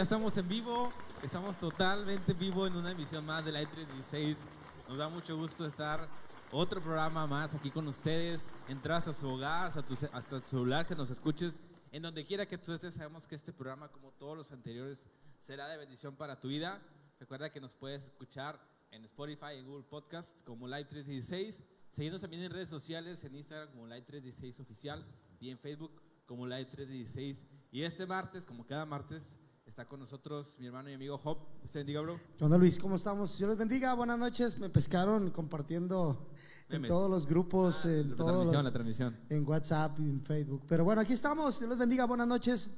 Ya estamos en vivo. Estamos totalmente en vivo en una emisión más de la 316. Nos da mucho gusto estar otro programa más aquí con ustedes. Entrar hasta su hogar, hasta tu, tu celular, que nos escuches en donde quiera que tú estés. Sabemos que este programa, como todos los anteriores, será de bendición para tu vida. Recuerda que nos puedes escuchar en Spotify, en Google Podcast como Live 316. Seguirnos también en redes sociales, en Instagram como Live 316 Oficial y en Facebook como Live 316. Y este martes, como cada martes, está con nosotros mi hermano y amigo Job. Usted bendiga, bro. ¿Qué onda, Luis? ¿Cómo estamos? Dios les bendiga. Buenas noches. Me pescaron compartiendo en todos los grupos, Ah, en la todos transmisión, los- la transmisión. en WhatsApp y en Facebook. Pero bueno, aquí estamos. Dios les bendiga. Buenas noches.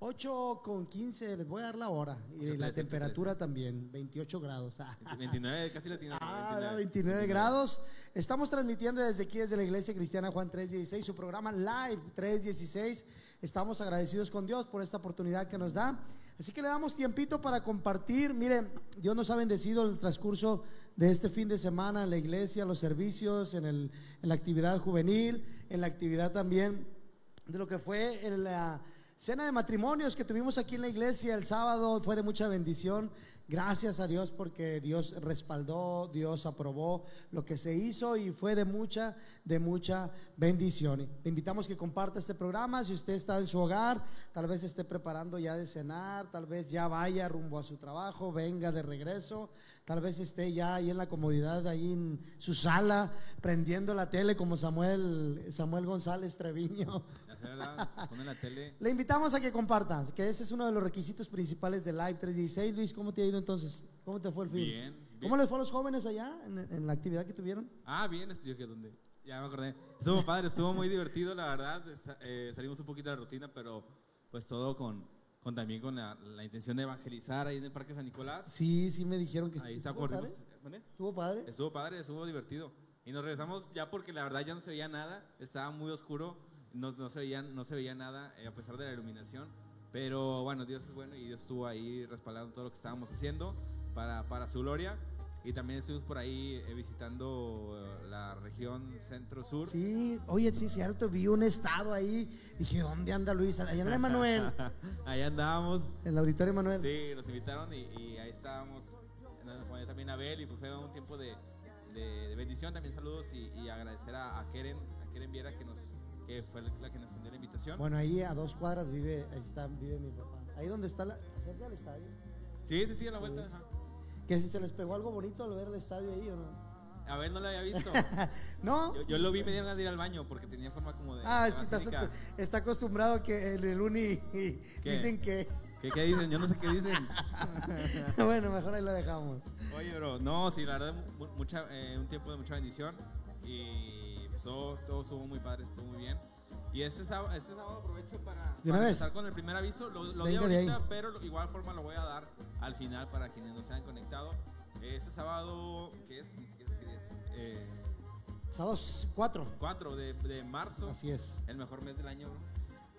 8 con 15, les voy a dar la hora. Y la trece, temperatura ocho también, 28 grados. Ah, 29, casi lo tiene. Ah, era 29 grados. Estamos transmitiendo desde aquí, desde la Iglesia Cristiana Juan 316, su programa Live 316. Estamos agradecidos con Dios por esta oportunidad que nos da. Así que le damos tiempito para compartir. Mire, Dios nos ha bendecido en el transcurso de este fin de semana en la iglesia, los servicios, en, el, en la actividad juvenil, en la actividad también de lo que fue en la cena de matrimonios que tuvimos aquí en la iglesia el sábado. Fue de mucha bendición. Gracias a Dios porque Dios respaldó, Dios aprobó lo que se hizo y fue de mucha, de mucha bendición. Le invitamos que comparta este programa. Si usted está en su hogar, tal vez esté preparando ya de cenar, tal vez ya vaya rumbo a su trabajo, venga de regreso, tal vez esté ya ahí en la comodidad, ahí en su sala, prendiendo la tele como Samuel, Samuel González Treviño. Pone la tele. Le invitamos a que compartas, que ese es uno de los requisitos principales de Live 316. Luis, ¿cómo te ha ido entonces? ¿Cómo te fue el fin? Bien, bien. ¿Cómo les fue a los jóvenes allá en, en la actividad que tuvieron? Ah, bien, estoy que donde. Ya me acordé. Estuvo padre, estuvo muy divertido, la verdad. Eh, salimos un poquito de la rutina, pero pues todo con, con también con la, la intención de evangelizar ahí en el Parque San Nicolás. Sí, sí me dijeron que Ahí estuvo padre. ¿Estuvo padre? Estuvo padre, estuvo divertido. Y nos regresamos ya porque la verdad ya no se veía nada, estaba muy oscuro, no, no se, veía, no se veía nada eh, a pesar de la iluminación. Pero bueno, Dios es bueno y Dios estuvo ahí respaldando todo lo que estábamos haciendo para, para su gloria. Y también estuvimos por ahí eh, visitando eh, la región centro-sur. Sí, oye, sí, cierto, vi un estado ahí. Dije, ¿dónde anda Luis? Allá en la Emanuel, Ahí andábamos. en el auditorio Emanuel. Sí, nos invitaron y, y ahí estábamos. Nos también Abel y pues fue un tiempo de, de- de bendición. También saludos y, y agradecer a, a Keren, a Keren Viera que, nos, que fue la que nos envió la invitación. Bueno, ahí a dos cuadras vive, ahí está, vive mi papá. Ahí donde está, la, cerca del estadio. Sí, sí, sí, a la vuelta. ajá. Que si se les pegó algo bonito al ver el estadio ahí o no. Abel no lo había visto. ¿No? Yo, yo lo vi, me dieron ganas de ir al baño porque tenía forma como de. Ah, es que está, acostumbrado que en el uni dicen que. ¿Qué, ¿Qué dicen? Yo no sé qué dicen. bueno, mejor ahí lo dejamos. Oye, bro, no, sí, la verdad, mu- mucha, eh, un tiempo de mucha bendición y pues, todo, todo estuvo muy padre, estuvo muy bien. Y este sábado, este sábado aprovecho para, ¿De una para empezar con el primer aviso. Lo, lo di ahorita, pero igual forma lo voy a dar al final para quienes no se han conectado. Este sábado, ¿qué es? Qué es. Eh, Sábado 4. 4 de, de marzo, Así es. el mejor mes del año.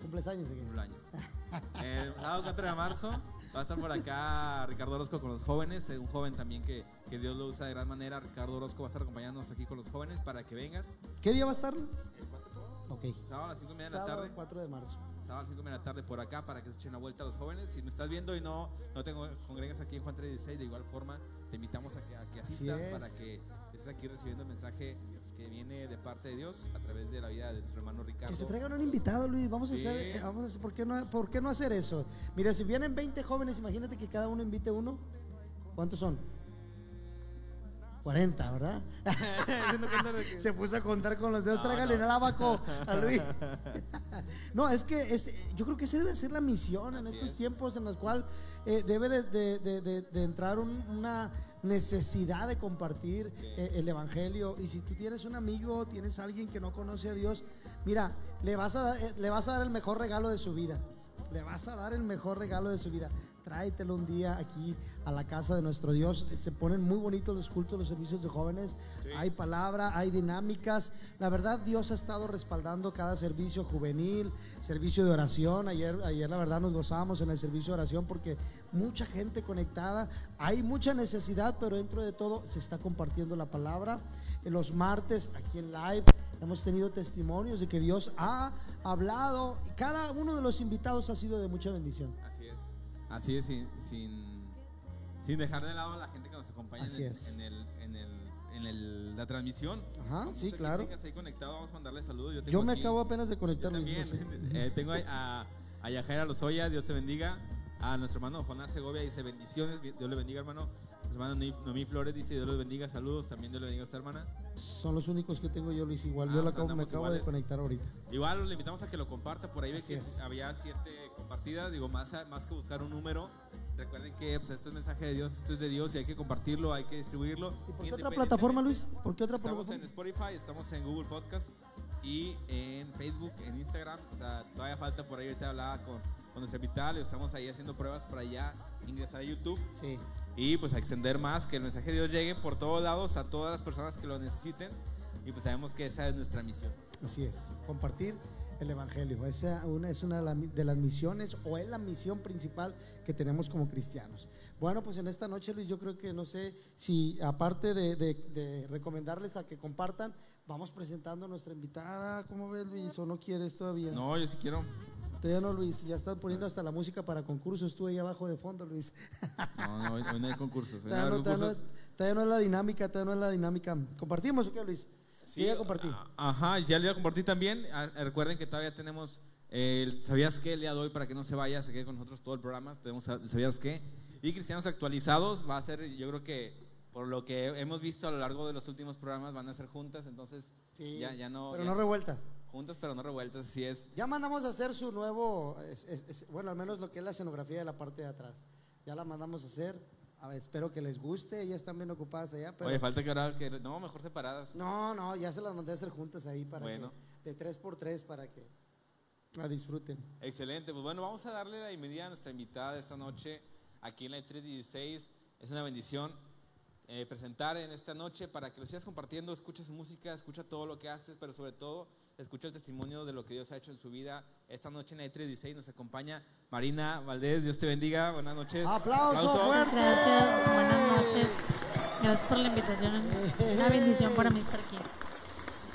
Cumples años. Cumpleaños. El sábado 4 de marzo va a estar por acá Ricardo Orozco con los jóvenes, eh, un joven también que, que Dios lo usa de gran manera. Ricardo Orozco va a estar acompañándonos aquí con los jóvenes para que vengas. ¿Qué día va a estar? Ok. Sábado a las 5 y media de la Sábado tarde. 4 de marzo. Sábado a las 5 y media de la tarde por acá para que se echen una vuelta a los jóvenes. Si me estás viendo y no, no te congregas aquí en Juan 316, de igual forma te invitamos a que, a que asistas para que estés aquí recibiendo el mensaje que viene de parte de Dios a través de la vida de nuestro hermano Ricardo. Que se traigan un invitado, Luis. Vamos a Sí. hacer, eh, vamos a hacer, ¿por qué, no, ¿por qué no hacer eso? Mira, si vienen 20 jóvenes, imagínate que cada uno invite uno. ¿Cuántos son? 40, ¿verdad? Se puso a contar con los dedos. No, Tráigale no. el abaco a Luis. no, es que es, yo creo que esa debe ser la misión en estos es. tiempos en los cuales eh, debe de, de- de- de- de entrar un- una necesidad de compartir eh, el evangelio. Y si tú tienes un amigo, tienes alguien que no conoce a Dios, mira, le vas a, eh, le vas a dar el mejor regalo de su vida. Le vas a dar el mejor regalo de su vida. Tráetelo un día aquí a la casa de nuestro Dios. Se ponen muy bonitos los cultos, los servicios de jóvenes. Sí. Hay palabra, hay dinámicas. La verdad, Dios ha estado respaldando cada servicio juvenil, servicio de oración. Ayer, ayer la verdad, nos gozábamos en el servicio de oración porque mucha gente conectada. Hay mucha necesidad, pero dentro de todo se está compartiendo la palabra. En los martes, aquí en live, hemos tenido testimonios de que Dios ha hablado y cada uno de los invitados ha sido de mucha bendición. Así es. Sin, sin, sin dejar de lado a la gente que nos acompaña en, en, el, en, el, en el- la transmisión. Ajá, Vamos sí, que claro. tengas ahí conectado, vamos a mandarle saludos. Yo, tengo Yo me aquí- acabo apenas de yo conectar. Luis, también. Eh, tengo a, a Yajaira Lozoya, Dios te bendiga. A nuestro hermano Jonás Segovia dice bendiciones, Dios le bendiga, hermano. Hermano Noemí- Flores dice Dios le bendiga, saludos, también Dios le bendiga a esta hermana. Son los únicos que tengo yo, Luis. Igual, Ah, yo lo pues acabo, me acabo de conectar ahorita. Igual le invitamos a que lo comparta, por ahí ve que había siete compartidas, digo, más, más que buscar un número, recuerden que pues, esto es mensaje de Dios, esto es de Dios y hay que compartirlo, hay que distribuirlo. ¿Y por qué otra plataforma, Luis? ¿Por qué otra Estamos en plataforma? Spotify, estamos en Google Podcasts y en Facebook, en Instagram. O sea, todavía falta por ahí. Ahorita hablaba con, con nuestra invitada, le estamos ahí haciendo pruebas para ya ingresar a YouTube Sí. y pues a extender más, que el mensaje de Dios llegue por todos lados a todas las personas que lo necesiten. Y pues sabemos que esa es nuestra misión. Así es, compartir el Evangelio. Esa una, es una de la- de las misiones o es la misión principal que tenemos como cristianos. Bueno, pues en esta noche, Luis, yo creo que no sé si aparte de, de- de recomendarles a que compartan, vamos presentando a nuestra invitada. ¿Cómo ves, Luis? ¿O no quieres todavía? No, yo sí quiero. Todavía no, Luis. Ya están poniendo hasta la música para concursos. Tú ahí abajo de fondo, Luis. No, no, hoy, no hay concursos. Hoy no Todavía hay no, todavía no- concursos. todavía no es la dinámica, todavía no es la dinámica. ¿Compartimos o qué, Luis? Sí, ya compartí. a- Ajá, ya le voy a compartir también. Ah, Recuerden que todavía tenemos el ¿Sabías qué? El día de hoy para que no se vaya, se quede con nosotros todo el programa. Tenemos el ¿Sabías qué? Y Cristianos Actualizados va a ser, yo creo que por lo que hemos visto a lo largo de los últimos programas van a ser juntas, entonces Sí, ya, ya no... pero ya- no revueltas. juntas pero no revueltas, así es. Ya mandamos a hacer su nuevo, es- es- es- bueno, al menos lo que es la escenografía de la parte de atrás. Ya la mandamos a hacer. A ver, espero que les guste. Ellas están bien ocupadas allá. Pero Oye, falta que ahora que... No, mejor separadas. no, no, ya se las mandé a hacer juntas ahí para Bueno. que, de tres por tres para que la disfruten. Excelente, pues bueno, vamos a darle la bienvenida a nuestra invitada de esta noche aquí en la 316. Es una bendición eh, presentar en esta noche para que lo sigas compartiendo, escucha su música, escucha todo lo que haces, pero sobre todo escucha el testimonio de lo que Dios ha hecho en su vida. Esta noche en la 316 nos acompaña Marina Valdés, Dios te bendiga, buenas noches. ¡Aplauso fuerte! Gracias, buenas noches. Gracias por la invitación. Una bendición para mí estar aquí.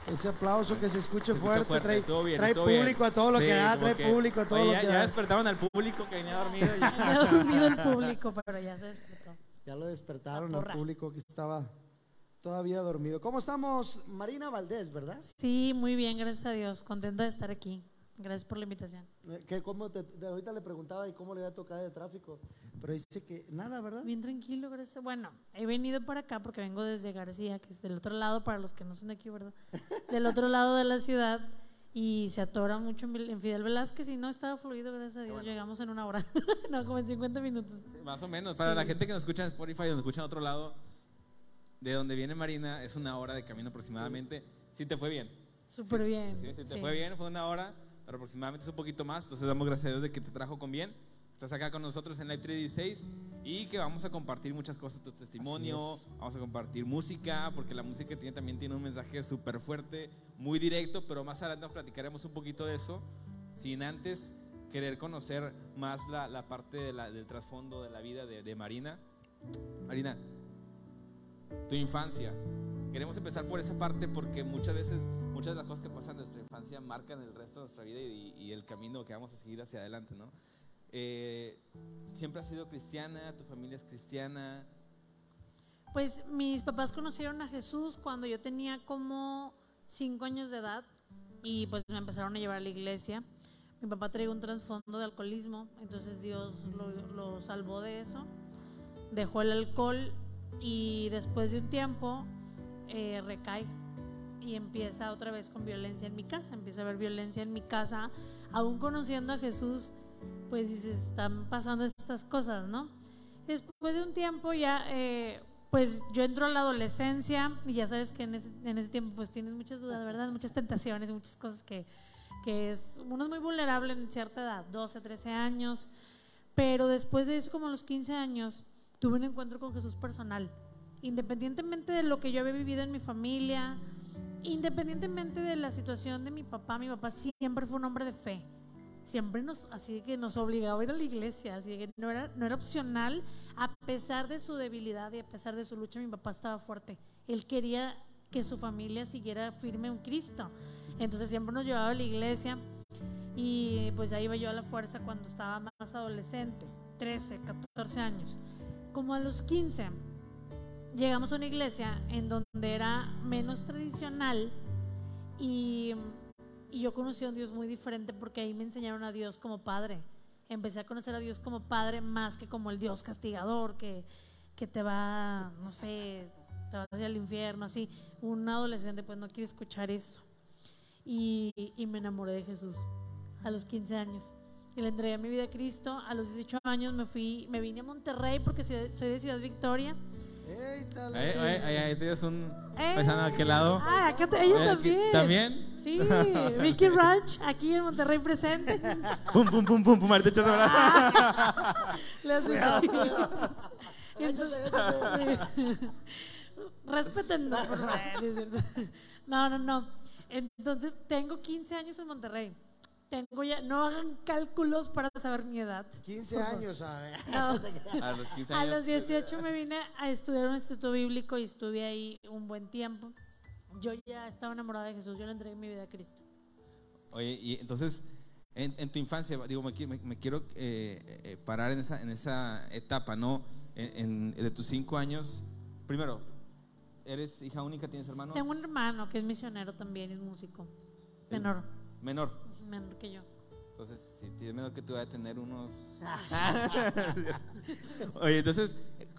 Ese aplauso que se escuche fuerte, fuerte, trae, estuvo bien, trae bien. público a todo lo Sí, que da, trae que- público a todo Oye, lo ya, que ya da. despertaron al público que venía dormido. ya. Dormido el público, pero ya se despertó. Ya lo despertaron al público que estaba todavía dormido. ¿Cómo estamos? Marina Valdés, ¿verdad? Sí, muy bien, gracias a Dios. Contenta de estar aquí. Gracias por la invitación. Eh, que cómo te- de- ahorita le preguntaba y cómo le iba a tocar el tráfico, pero dice que nada, ¿verdad? Bien tranquilo, gracias. Bueno, he venido para acá porque vengo desde García, que es del otro lado, para los que no son de aquí, ¿verdad? Del otro lado de la ciudad. Y se atora mucho en Fidel Velázquez y no estaba fluido, gracias a Dios. Llegamos en una hora. no, como en 50 minutos. Más o menos. Para la gente que nos escucha en Spotify o nos escucha en otro lado, de donde viene Marina, es una hora de camino aproximadamente. Si te fue bien. Súper bien. Sí, si te sí. fue bien, fue una hora, pero aproximadamente es un poquito más. Entonces damos gracias a Dios de que te trajo con bien. Estás acá con nosotros en Live 316 y que vamos a compartir muchas cosas, tu testimonio, vamos a compartir música, porque la música tiene, también tiene un mensaje súper fuerte, muy directo, pero más adelante nos platicaremos un poquito de eso, sin antes querer conocer más la, la parte de la- del trasfondo de la vida de, de Marina. Marina, tu infancia. Queremos empezar por esa parte porque muchas veces, muchas de las cosas que pasan en nuestra infancia marcan el resto de nuestra vida y, el camino que vamos a seguir hacia adelante, ¿no? Eh, ¿Siempre has sido cristiana? ¿Tu familia es cristiana? Pues mis papás conocieron a Jesús cuando yo tenía como cinco años de edad y pues me empezaron a llevar a la iglesia. Mi papá traía un trasfondo de alcoholismo, entonces Dios lo salvó de eso. Dejó el alcohol y después de un tiempo eh, recae y empieza otra vez con violencia en mi casa. Empieza a haber violencia en mi casa, aún conociendo a Jesús, pues dices, están pasando estas cosas, ¿no? Después de un tiempo ya, eh, pues yo entro a la adolescencia y ya sabes que en ese, en ese tiempo pues tienes muchas dudas, ¿verdad? Muchas tentaciones, muchas cosas que, que es, uno es muy vulnerable en cierta edad, 12, 13 años, pero después de eso, como los 15 años, tuve un encuentro con Jesús personal. Independientemente de lo que yo había vivido en mi familia, independientemente de la situación de mi papá, mi papá siempre fue un hombre de fe. Siempre nos, así que nos obligaba a ir a la iglesia, así que no era, no era opcional, a pesar de su debilidad y a pesar de su lucha, mi papá estaba fuerte. Él quería que su familia siguiera firme en Cristo. Entonces siempre nos llevaba a la iglesia y pues ahí iba yo a la fuerza cuando estaba más adolescente. 13, 14 años. Como a los 15, llegamos a una iglesia en donde era menos tradicional y, y yo conocí a un Dios muy diferente porque ahí me enseñaron a Dios como padre. Empecé a conocer a Dios como padre más que como el Dios castigador que, que te va, no sé, te vas hacia el infierno, así. Un adolescente pues no quiere escuchar eso. Y, y me enamoré de Jesús a los 15 años. Y le entregué mi vida a Cristo. A los 18 años me fui, me vine a Monterrey porque soy, soy de Ciudad Victoria. Ey, tal, Ahí, ahí, ahí, ahí tienes un ¡Eh! paisano de aquel lado. Ah, acá te- ella Eh, también. ¿También? Sí, Ricky Ranch, aquí en Monterrey presente. Pum, pum, pum, pum, pum, ahorita echas de Ah. Le haces cierto. No, no, no. Entonces, tengo 15 años en Monterrey. Tengo ya, no hagan cálculos para saber mi edad. 15 años, a ver. No. A los 15 A años. los 18 me vine a estudiar un instituto bíblico y estuve ahí un buen tiempo. Yo ya estaba enamorada de Jesús, yo le entregué mi vida a Cristo. Oye, y entonces, en, en tu infancia, digo, me, qui- me- me quiero eh, eh, parar en esa, en esa etapa, ¿no? En, en- de tus cinco años. Primero, ¿eres hija única? ¿Tienes hermanos? Tengo un hermano que es misionero también, es músico. Menor, Menor. Menor que yo. Entonces, si tienes menor que tú, va a tener unos. Oye, entonces,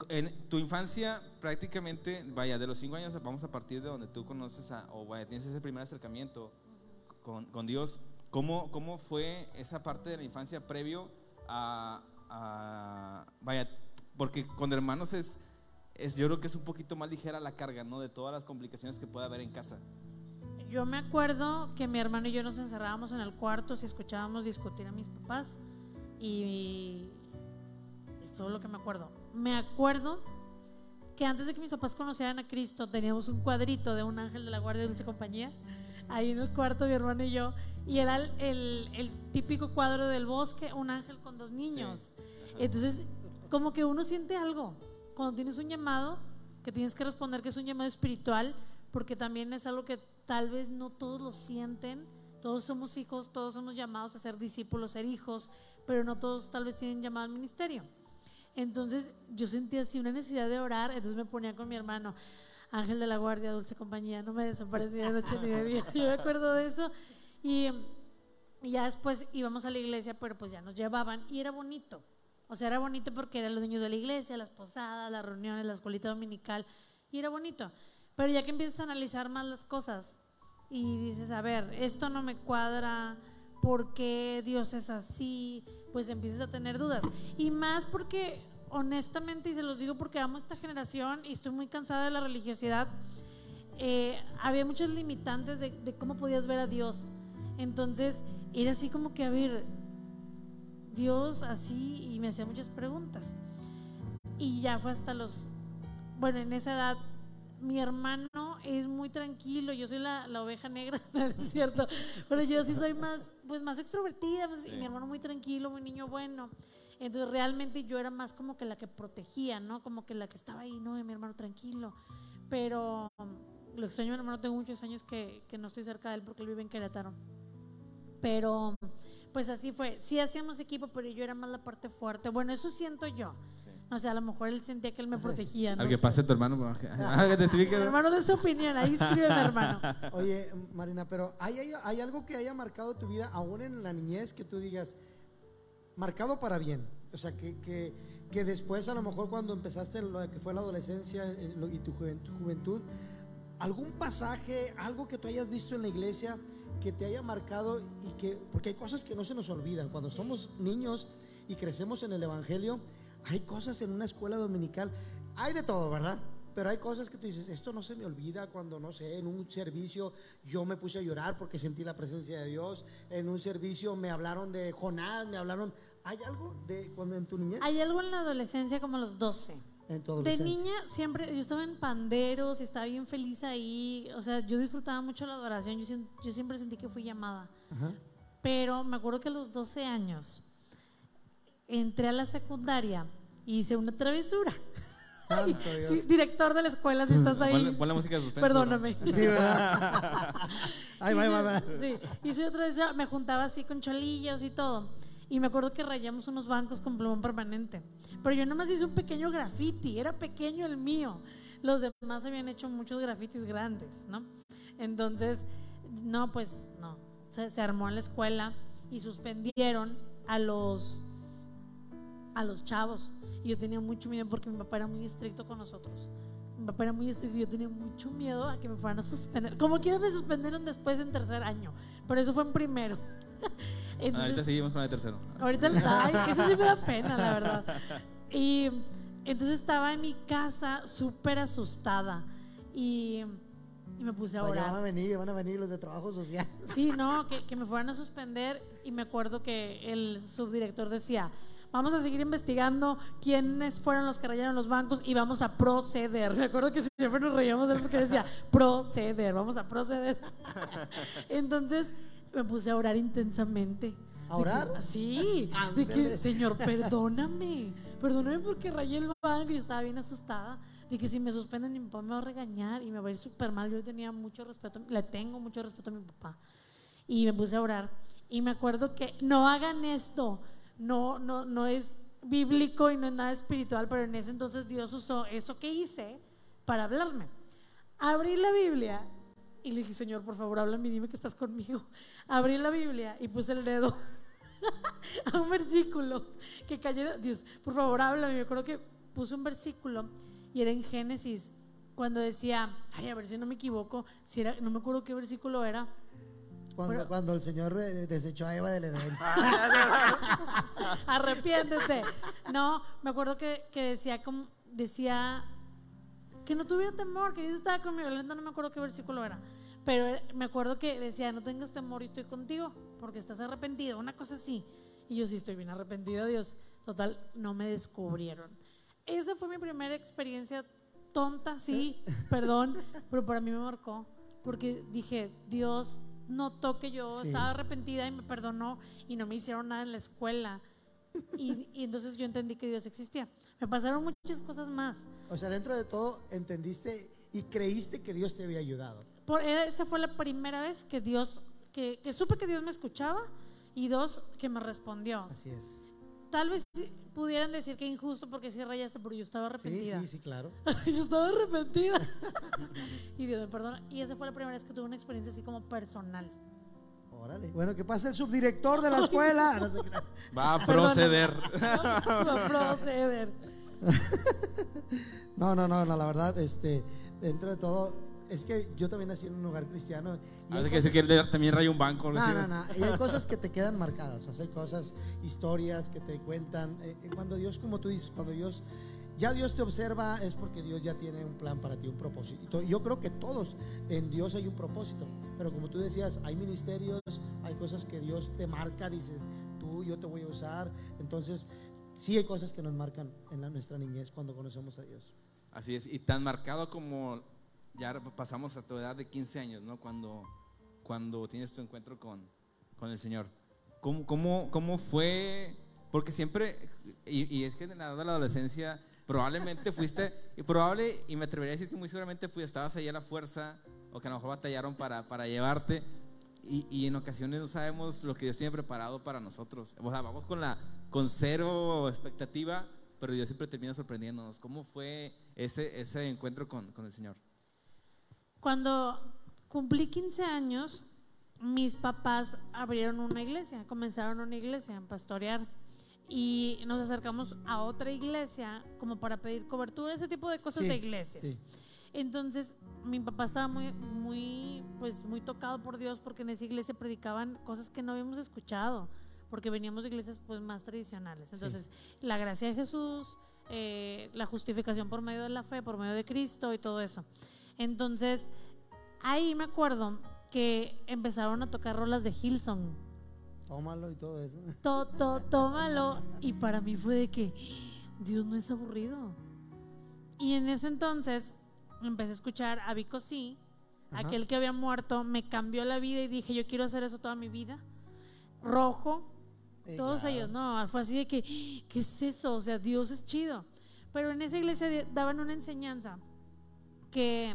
en tu infancia, prácticamente, vaya, de los cinco años, vamos a partir de donde tú conoces a, o vaya, tienes ese primer acercamiento con, con Dios. ¿Cómo, ¿Cómo fue esa parte de la infancia previo a, a- vaya, porque con hermanos es, es, yo creo que es un poquito más ligera la carga, ¿no? De todas las complicaciones que puede haber en casa. Yo me acuerdo que mi hermano y yo nos encerrábamos en el cuarto si escuchábamos discutir a mis papás y es todo lo que me acuerdo. Me acuerdo que antes de que mis papás conocieran a Cristo teníamos un cuadrito de un ángel de la Guardia de Dulce Compañía ahí en el cuarto mi hermano y yo y era el, el- el típico cuadro del bosque, un ángel con dos niños. Entonces, como que uno siente algo cuando tienes un llamado que tienes que responder que es un llamado espiritual, porque también es algo que tal vez no todos lo sienten. Todos somos hijos, todos somos llamados a ser discípulos, ser hijos, pero no todos tal vez tienen llamado al ministerio. Entonces yo sentía así una necesidad de orar, entonces me ponía con mi hermano, Ángel de la Guardia, Dulce Compañía, no me desapareces ni de noche ni de día. Yo me acuerdo de eso. Y, y ya después íbamos a la iglesia, pero pues ya nos llevaban y era bonito. O sea, era bonito porque eran los niños de la iglesia, las posadas, las reuniones, la escuelita dominical, y era bonito. Pero ya que empiezas a analizar más las cosas y dices, a ver, esto no me cuadra, ¿por qué Dios es así? Pues empiezas a tener dudas. Y más porque, honestamente, y se los digo porque amo esta generación y estoy muy cansada de la religiosidad, eh, había muchos limitantes de, de cómo podías ver a Dios. Entonces, era así como que, a ver, Dios así, y me hacía muchas preguntas. Y ya fue hasta los, bueno, en esa edad, mi hermano es muy tranquilo, yo soy la, la oveja negra, ¿no es cierto? Pero yo sí soy más, pues más extrovertida, pues, y Sí. mi hermano muy tranquilo, muy niño bueno. Entonces realmente yo era más como que la que protegía, ¿no? Como que la que estaba ahí, no, mi hermano tranquilo. Pero lo extraño, mi hermano, tengo muchos años que, que no estoy cerca de él porque él vive en Querétaro. Pero pues así fue. Sí hacíamos equipo, pero yo era más la parte fuerte. Bueno, eso siento yo. O sea, a lo mejor él sentía que él me protegía. no Al que sé. pase tu hermano. por- Ah, que te explique. Mi hermano de su opinión, ahí escribe mi hermano. Oye, Marina, pero ¿hay, hay, hay algo que haya marcado tu vida, aún en la niñez, que tú digas, marcado para bien? O sea, que, que, que después, a lo mejor, cuando empezaste lo que fue la adolescencia en lo- y tu juventud, algún pasaje, algo que tú hayas visto en la iglesia que te haya marcado y que, porque hay cosas que no se nos olvidan. Cuando somos niños y crecemos en el Evangelio, hay cosas en una escuela dominical, hay de todo, ¿verdad? Pero hay cosas que tú dices, esto no se me olvida cuando, no sé, en un servicio yo me puse a llorar porque sentí la presencia de Dios, en un servicio me hablaron de Jonás, me hablaron, ¿hay algo de cuando en tu niñez? Hay algo en la adolescencia como a los 12. en tu De niña siempre, yo estaba en panderos estaba bien feliz ahí. O sea, yo disfrutaba mucho la adoración. Yo, yo siempre sentí que fui llamada. Ajá. Pero me acuerdo que a los 12 años entré a la secundaria y hice una travesura. Sí, director de la escuela, si estás ahí. Ponle, ponle música de suspenso. Perdóname. Sí, ¿verdad? Ahí va, ahí va, ahí va. Sí, hice otra vez, me juntaba así con cholillos y todo. Y me acuerdo que rayamos unos bancos con plumón permanente. Pero yo nomás hice un pequeño graffiti, era pequeño el mío. Los demás habían hecho muchos grafitis grandes, ¿no? Entonces, no, pues no. Se, se armó en la escuela y suspendieron a los a los chavos. Y yo tenía mucho miedo porque mi papá era muy estricto con nosotros. Mi papá era muy estricto y yo tenía mucho miedo a que me fueran a suspender. Como quiera me suspendieron después en tercer año, pero eso fue en primero. Entonces, Ahorita seguimos con el tercero. Ahorita, ay, eso sí me da pena, la verdad. Y entonces estaba en mi casa súper asustada y, y me puse a Vaya, van a orar. venir, van a venir los de trabajo social. Sí, no, que, que me fueran a suspender y me acuerdo que el subdirector decía, vamos a seguir investigando quiénes fueron los que rayaron los bancos y vamos a proceder. Me acuerdo que siempre nos reíamos de él porque decía, proceder, vamos a proceder. Entonces me puse a orar intensamente. ¿A orar? Que- sí, de que. Señor, perdóname, perdóname porque rayé el banco y estaba bien asustada. De que si me suspenden, mi papá me va a regañar y me va a ir súper mal. Yo tenía mucho respeto, le tengo mucho respeto a mi papá. Y me puse a orar. Y me acuerdo que no hagan esto. No, no, no es bíblico y no es nada espiritual, pero en ese entonces Dios usó eso que hice para hablarme. Abrí la Biblia y le dije, Señor, por favor, háblame y dime que estás conmigo. Abrí la Biblia y puse el dedo a un versículo que cayera. Dios, por favor, háblame. Me acuerdo que puse un versículo y era en Génesis, cuando decía, ay, a ver si no me equivoco, si no me acuerdo qué versículo era. Cuando, Pero- cuando el Señor de- desechó a Eva del Edén. Arrepiéntete. No, me acuerdo que, que decía como decía que no tuviera temor, que Dios estaba conmigo. No me acuerdo qué versículo era. Pero eh, me acuerdo que decía, no tengas temor, yo estoy contigo, porque estás arrepentido, una cosa así. Y yo sí estoy bien arrepentida, Dios. Total, no me descubrieron. Esa fue mi primera experiencia tonta, sí, perdón, pero para mí me marcó, porque dije, Dios notó que yo Sí. estaba arrepentida y me perdonó y no me hicieron nada en la escuela. Y, y entonces yo entendí que Dios existía. Me pasaron muchas cosas más. O sea, dentro de todo entendiste y creíste que Dios te había ayudado. Por, era- esa fue la primera vez que Dios, que, que supe que Dios me escuchaba y dos, que me respondió. Así es. Tal vez pudieran decir que injusto porque sí rayaste, pero yo estaba arrepentida. sí, sí, claro. yo estaba arrepentida. y Dios me perdona. Y esa fue la primera vez que tuve una experiencia así como personal. Órale. Bueno, que pase el subdirector de la escuela. No sé qué. Va a Perdona. proceder. Va a proceder. No, no, no, no, la verdad, este, dentro de todo, es que yo también nací en un hogar cristiano. Y hay Hace que decir que él también raya un banco. No, así. no, no. Y hay cosas que te quedan marcadas. O sea, hay cosas, historias que te cuentan. Eh, eh, cuando Dios, como tú dices, cuando Dios, ya Dios te observa, es porque Dios ya tiene un plan para ti, un propósito. Yo creo que todos en Dios hay un propósito. Pero como tú decías, hay ministerios, hay cosas que Dios te marca, dices, tú, yo te voy a usar. Entonces, sí hay cosas que nos marcan en la, nuestra niñez cuando conocemos a Dios. Así es, y tan marcado como ya pasamos a tu edad de 15 años, ¿no? Cuando, cuando tienes tu encuentro con, con el Señor. ¿Cómo, cómo, cómo fue? Porque siempre, y, y es que en la edad de la adolescencia, probablemente fuiste, y probable, y me atrevería a decir que muy seguramente fuiste, estabas ahí a la fuerza, o que a lo mejor batallaron para, para llevarte, y, y en ocasiones no sabemos lo que Dios tiene preparado para nosotros. O sea, vamos con, la, con cero expectativa, pero Dios siempre termina sorprendiéndonos. ¿Cómo fue ese, ese encuentro con, con el Señor? Cuando cumplí 15 años, mis papás abrieron una iglesia, comenzaron una iglesia a pastorear y nos acercamos a otra iglesia como para pedir cobertura, ese tipo de cosas Sí, de iglesias. sí. Entonces, mi papá estaba muy, muy, pues, muy tocado por Dios porque en esa iglesia predicaban cosas que no habíamos escuchado, porque veníamos de iglesias pues más tradicionales. Entonces, la gracia de Jesús, eh, la justificación por medio de la fe, por medio de Cristo y todo eso. Entonces, ahí me acuerdo que empezaron a tocar rolas de Hillsong. Tómalo y todo eso. To, to- tómalo. Y para mí fue de que Dios no es aburrido. Y en ese entonces empecé a escuchar a Vico sí, Ajá. aquel que había muerto, me cambió la vida y dije, yo quiero hacer eso toda mi vida. Rojo, todos claro. ellos, no, fue así de que, ¿qué es eso? O sea, Dios es chido. Pero en esa iglesia daban una enseñanza que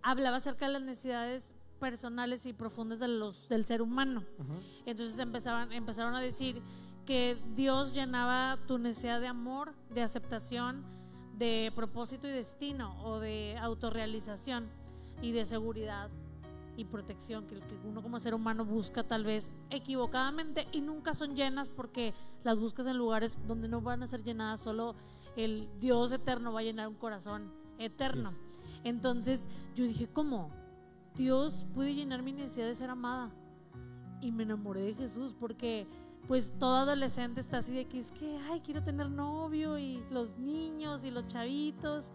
hablaba acerca de las necesidades personales y profundas de los, del ser humano. Ajá. Entonces empezaban, empezaron a decir que Dios llenaba tu necesidad de amor, de aceptación, de propósito y destino o de autorrealización y de seguridad y protección que, que uno como ser humano busca tal vez equivocadamente y nunca son llenas porque las buscas en lugares donde no van a ser llenadas, solo el Dios eterno va a llenar un corazón eterno. Así Entonces yo dije, ¿cómo? Dios puede llenar mi necesidad de ser amada. Y me enamoré de Jesús porque pues todo adolescente está así de que es que, ay, quiero tener novio y los niños y los chavitos.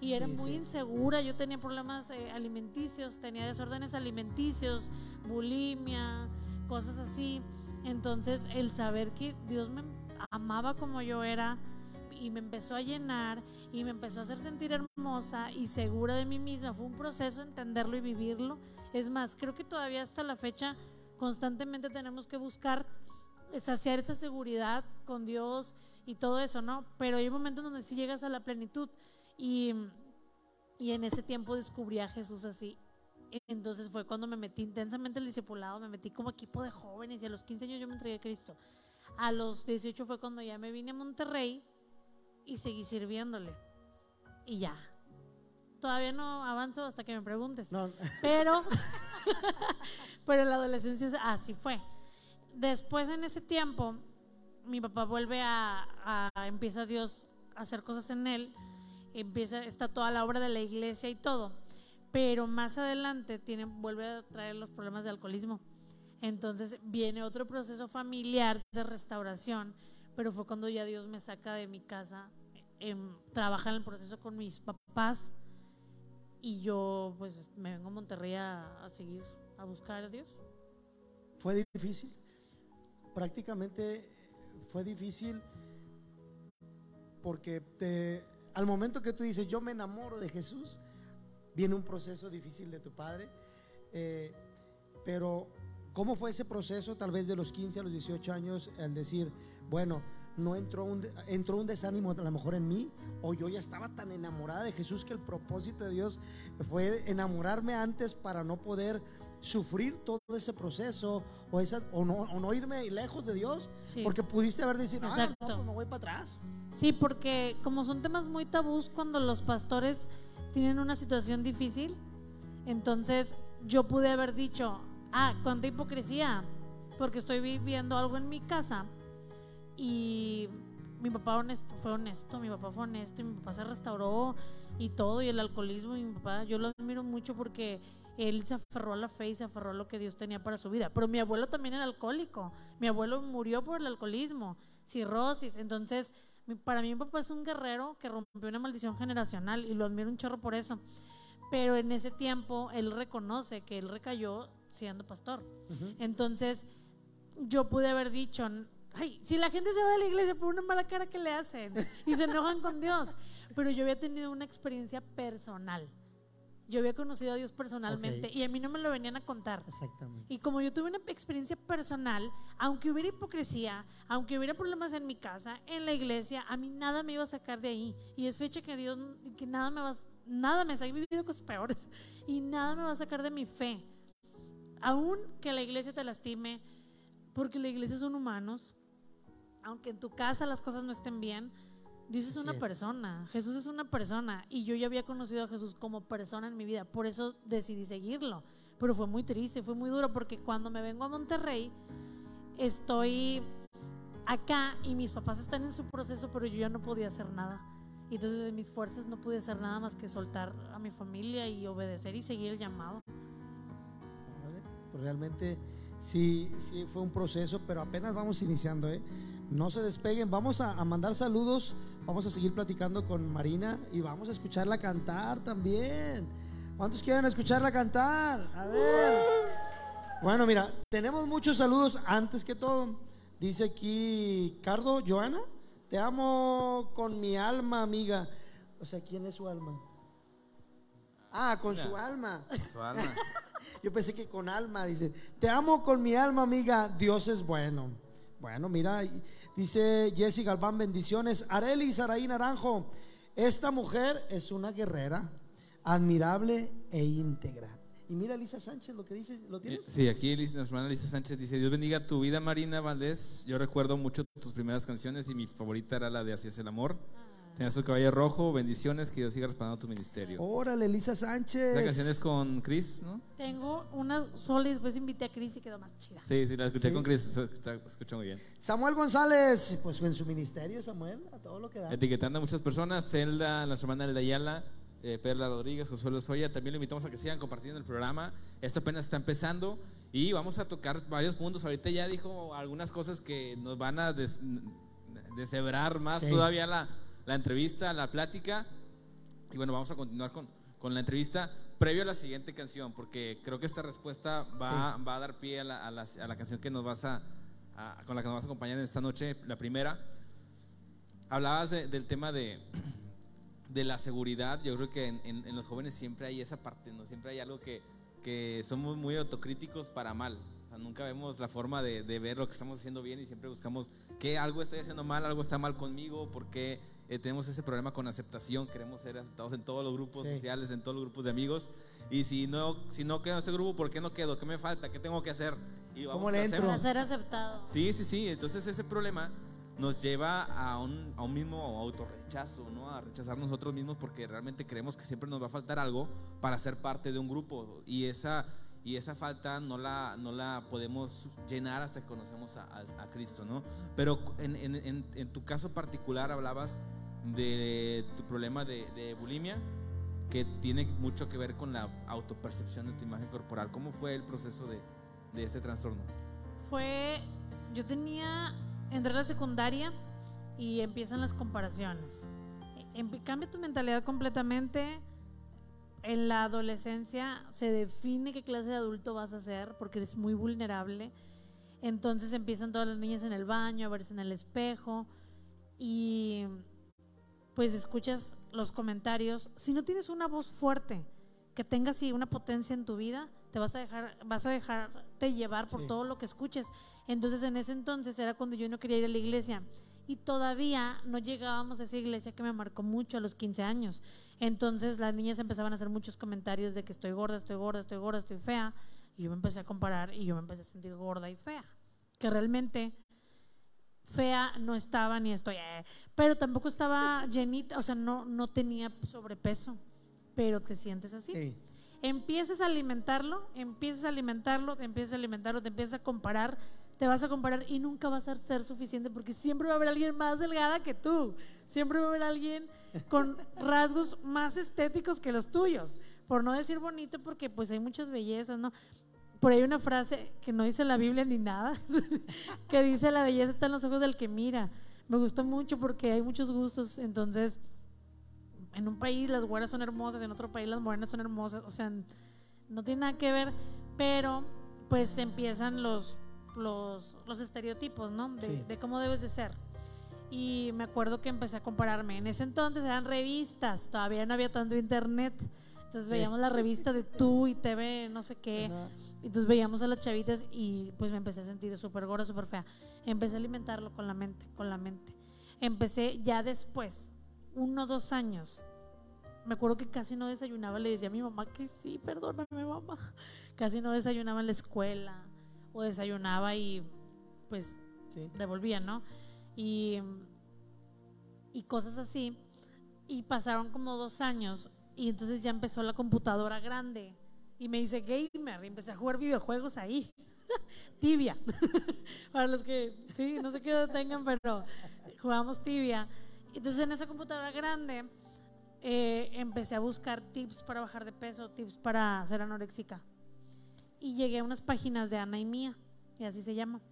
Y era Sí, muy sí. insegura, yo tenía problemas eh, alimenticios, tenía desórdenes alimenticios, bulimia, cosas así. Entonces el saber que Dios me amaba como yo era y me empezó a llenar y me empezó a hacer sentir hermosa y segura de mí misma, fue un proceso entenderlo y vivirlo. Es más, creo que todavía hasta la fecha constantemente tenemos que buscar saciar esa seguridad con Dios y todo eso, ¿no? Pero hay momentos donde sí llegas a la plenitud y, y en ese tiempo descubrí a Jesús así. Entonces fue cuando me metí intensamente al discipulado, me metí como equipo de jóvenes y a los 15 años yo me entregué a Cristo. A los 18 fue cuando ya me vine a Monterrey y seguí sirviéndole. Y ya. Todavía no avanzo hasta que me preguntes. No, Pero, pero en la adolescencia así fue. Después en ese tiempo, mi papá vuelve a, a- empieza Dios a hacer cosas en él, empieza, está toda la obra de la iglesia y todo, pero más adelante tiene, vuelve a traer los problemas de alcoholismo. Entonces viene otro proceso familiar de restauración, pero fue cuando ya Dios me saca de mi casa, em, trabaja en el proceso con mis papás y yo pues me vengo a Monterrey a, a seguir a buscar a Dios. fue difícil. Prácticamente fue difícil porque te, al momento que tú dices, yo me enamoro de Jesús, viene un proceso difícil de tu padre. Eh, pero, ¿cómo fue ese proceso tal vez de los 15 a los 18 años al decir, bueno, no entró un, entró un desánimo a lo mejor en mí, o yo ya estaba tan enamorada de Jesús que el propósito de Dios fue enamorarme antes para no poder sufrir todo ese proceso o, esa, o, no, o no irme lejos de Dios, Sí. porque pudiste haber dicho, no, no, pues me voy para atrás. Sí, porque como son temas muy tabús cuando los pastores tienen una situación difícil, entonces yo pude haber dicho, ah, cuánta hipocresía, porque estoy viviendo algo en mi casa y mi papá honesto, fue honesto, mi papá fue honesto y mi papá se restauró y todo, y el alcoholismo, y mi papá, yo lo admiro mucho porque él se aferró a la fe y se aferró a lo que Dios tenía para su vida. Pero mi abuelo también era alcohólico, mi abuelo murió por el alcoholismo, cirrosis, entonces para mí mi papá es un guerrero que rompió una maldición generacional y lo admiro un chorro por eso. Pero en ese tiempo él reconoce que él recayó siendo pastor. Entonces yo pude haber dicho, ay, si la gente se va de la iglesia por una mala cara que le hacen y se enojan con Dios. Pero yo había tenido una experiencia personal. Yo había conocido a Dios personalmente Ok. y a mí no me lo venían a contar. Exactamente. Y como yo tuve una experiencia personal, aunque hubiera hipocresía, aunque hubiera problemas en mi casa, en la iglesia, a mí nada me iba a sacar de ahí. Y es fecha que Dios, que nada me va, nada me ha vivido cosas peores y nada me va a sacar de mi fe. Aún que la iglesia te lastime, porque la iglesia son humanos, aunque en tu casa las cosas no estén bien, Dios es una es. persona, Jesús es una persona y yo ya había conocido a Jesús como persona en mi vida, por eso decidí seguirlo. Pero fue muy triste, fue muy duro porque cuando me vengo a Monterrey estoy acá y mis papás están en su proceso, pero yo ya no podía hacer nada. Y entonces de mis fuerzas no pude hacer nada más que soltar a mi familia y obedecer y seguir el llamado. ¿vale? Pues realmente sí, sí fue un proceso, pero apenas vamos iniciando, ¿eh? No se despeguen, vamos a, a mandar saludos, vamos a seguir platicando con Marina y vamos a escucharla cantar también. ¿Cuántos quieren escucharla cantar? A ver. Bueno, mira, tenemos muchos saludos antes que todo. Dice aquí Cardo, Joana, te amo con mi alma, amiga. O sea, ¿quién es su alma? Ah, con su alma. Su alma. Yo pensé que con alma, dice, te amo con mi alma, amiga, Dios es bueno. Bueno, mira, dice Jessy Galván, bendiciones. Areli Saraí Naranjo, esta mujer es una guerrera, admirable e íntegra. Y mira Lisa Sánchez lo que dice, ¿lo tienes? Sí, aquí nuestra hermana Lisa Sánchez dice, Dios bendiga tu vida, Marina Valdés. Yo recuerdo mucho tus primeras canciones y mi favorita era la de Así es el amor. Tenías su cabello rojo, bendiciones, que Dios siga respaldando tu ministerio. Órale, Elisa Sánchez. La canción es con Chris, ¿no? Tengo una sola y después invité a Cris y quedó más chida. Sí, sí, la escuché Sí. con Chris, se escucha, escucha muy bien. Samuel González, pues en su ministerio, Samuel, a todo lo que da. Etiquetando a muchas personas, Zelda, la hermana Elda Ayala, eh, Perla Rodríguez, Josué Soya, también lo invitamos a que sigan compartiendo el programa. Esto apenas está empezando y vamos a tocar varios puntos. Ahorita ya dijo algunas cosas que nos van a des- deshebrar más Sí. todavía la, la entrevista, la plática. Y bueno, vamos a continuar con, con la entrevista previo a la siguiente canción, porque creo que esta respuesta va, va a dar pie a la, a la- a la canción que nos vas a, a- con la que nos vas a acompañar en esta noche, la primera. Hablabas de- del tema de, de la seguridad. Yo creo que en, en- en los jóvenes siempre hay esa parte, ¿no? Siempre hay algo que, que somos muy autocríticos para mal. O sea, nunca vemos la forma de, de ver lo que estamos haciendo bien y siempre buscamos que algo estoy haciendo mal, algo está mal conmigo, porque eh, tenemos ese problema con aceptación. Queremos ser aceptados en todos los grupos Sí. sociales, en todos los grupos de amigos. Y si no, si no quedo en ese grupo, ¿por qué no quedo? ¿Qué me falta? ¿Qué tengo que hacer? Y ¿Cómo le entro? Para ser aceptado. Sí, sí, sí. Entonces ese problema nos lleva a un, a un mismo autorrechazo, ¿no? A rechazar nosotros mismos porque realmente creemos que siempre nos va a faltar algo para ser parte de un grupo. Y esa, y esa falta no la, no la podemos llenar hasta que conocemos a, a- a Cristo, ¿no? Pero en, en- en- en tu caso particular hablabas de tu problema de, de bulimia que tiene mucho que ver con la autopercepción de tu imagen corporal. ¿Cómo fue el proceso de, de este trastorno? Fue, yo tenía, entré a la secundaria y empiezan las comparaciones. Em- cambia tu mentalidad completamente. En la adolescencia se define qué clase de adulto vas a ser porque eres muy vulnerable. Entonces empiezan todas las niñas en el baño a verse en el espejo y pues escuchas los comentarios. Si no tienes una voz fuerte, que tengas sí, una potencia en tu vida, te vas a dejar, vas a dejarte llevar por Sí. todo lo que escuches. Entonces en ese entonces era cuando yo no quería ir a la iglesia y todavía no llegábamos a esa iglesia que me marcó mucho a los 15 años. Entonces las niñas empezaban a hacer muchos comentarios de que estoy gorda, estoy gorda, estoy gorda, estoy fea. Y yo me empecé a comparar y yo me empecé a sentir gorda y fea. Que realmente fea no estaba ni estoy, eh, pero tampoco estaba llenita, o sea, no, no tenía sobrepeso, pero te sientes así. Sí. Empiezas a alimentarlo, empiezas a alimentarlo, te empiezas a alimentarlo, te empiezas a comparar, te vas a comparar y nunca vas a ser suficiente porque siempre va a haber alguien más delgada que tú, siempre va a haber alguien con rasgos más estéticos que los tuyos, por no decir bonito porque pues hay muchas bellezas, ¿no? Por ahí una frase que no dice la Biblia ni nada, que dice la belleza está en los ojos del que mira. Me gusta mucho porque hay muchos gustos, entonces en un país las güeras son hermosas, en otro país las morenas son hermosas, o sea, no tiene nada que ver, pero pues empiezan los, los, los estereotipos, ¿no? De, Sí. de cómo debes de ser. Y me acuerdo que empecé a compararme. En ese entonces eran revistas, todavía no había tanto internet. Entonces veíamos la revista de tú y TV, no sé qué. Ajá. Entonces veíamos a las chavitas y pues me empecé a sentir súper gorda, súper fea. Empecé a alimentarlo con la mente, con la mente. Empecé ya después, uno o dos años. Me acuerdo que casi no desayunaba, le decía a mi mamá que sí, perdóname mamá. Casi no desayunaba en la escuela o desayunaba y pues Sí. devolvía, ¿no? Y, y cosas así. Y pasaron como dos años y entonces ya empezó la computadora grande y me hice gamer y empecé a jugar videojuegos ahí. tibia. Para los que, sí, no sé qué edad tengan, pero jugábamos tibia. Entonces en esa computadora grande eh, empecé a buscar tips para bajar de peso, tips para ser anoréxica. Y llegué a unas páginas de Ana y Mía, y así se llama.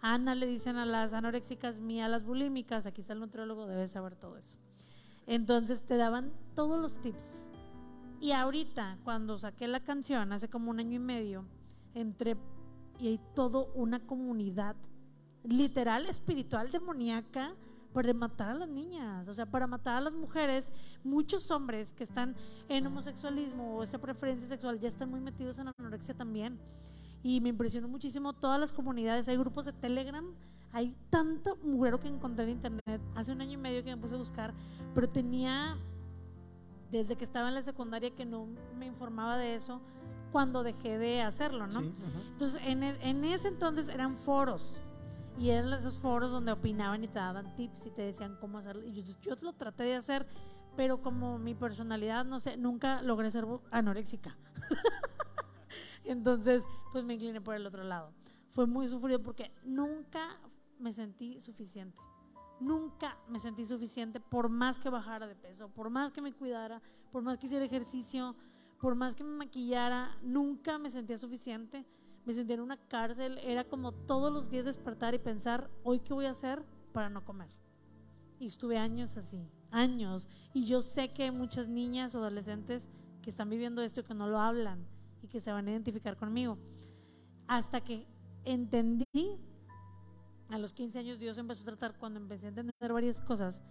Ana le dicen a las anoréxicas, Mía a las bulímicas, aquí está el nutriólogo, debe saber todo eso. Entonces te daban todos los tips. Y ahorita, cuando saqué la canción, hace como un año y medio, entré y hay toda una comunidad literal, espiritual, demoníaca, para matar a las niñas, o sea, para matar a las mujeres. Muchos hombres que están en homosexualismo o esa preferencia sexual ya están muy metidos en anorexia también. Y me impresionó muchísimo todas las comunidades. Hay grupos de Telegram, hay tanta mujer que encontré en internet. Hace un año y medio que me puse a buscar, pero tenía, desde que estaba en la secundaria, que no me informaba de eso cuando dejé de hacerlo, ¿no? Sí. Entonces, en, es- en ese entonces eran foros. Y eran esos foros donde opinaban y te daban tips y te decían cómo hacerlo. Y yo, yo lo traté de hacer, pero como mi personalidad, no sé, nunca logré ser anoréxica. Entonces, pues me incliné por el otro lado. Fue muy sufrido porque nunca me sentí suficiente. Nunca me sentí suficiente por más que bajara de peso, por más que me cuidara, por más que hiciera ejercicio, por más que me maquillara, nunca me sentía suficiente. Me sentía en una cárcel. Era como todos los días despertar y pensar, hoy qué voy a hacer para no comer. Y estuve años así, años. Y yo sé que hay muchas niñas o adolescentes que están viviendo esto y que no lo hablan y que se van a identificar conmigo. Hasta que entendí, a los 15 años Dios empezó a tratar cuando empecé a entender varias cosas.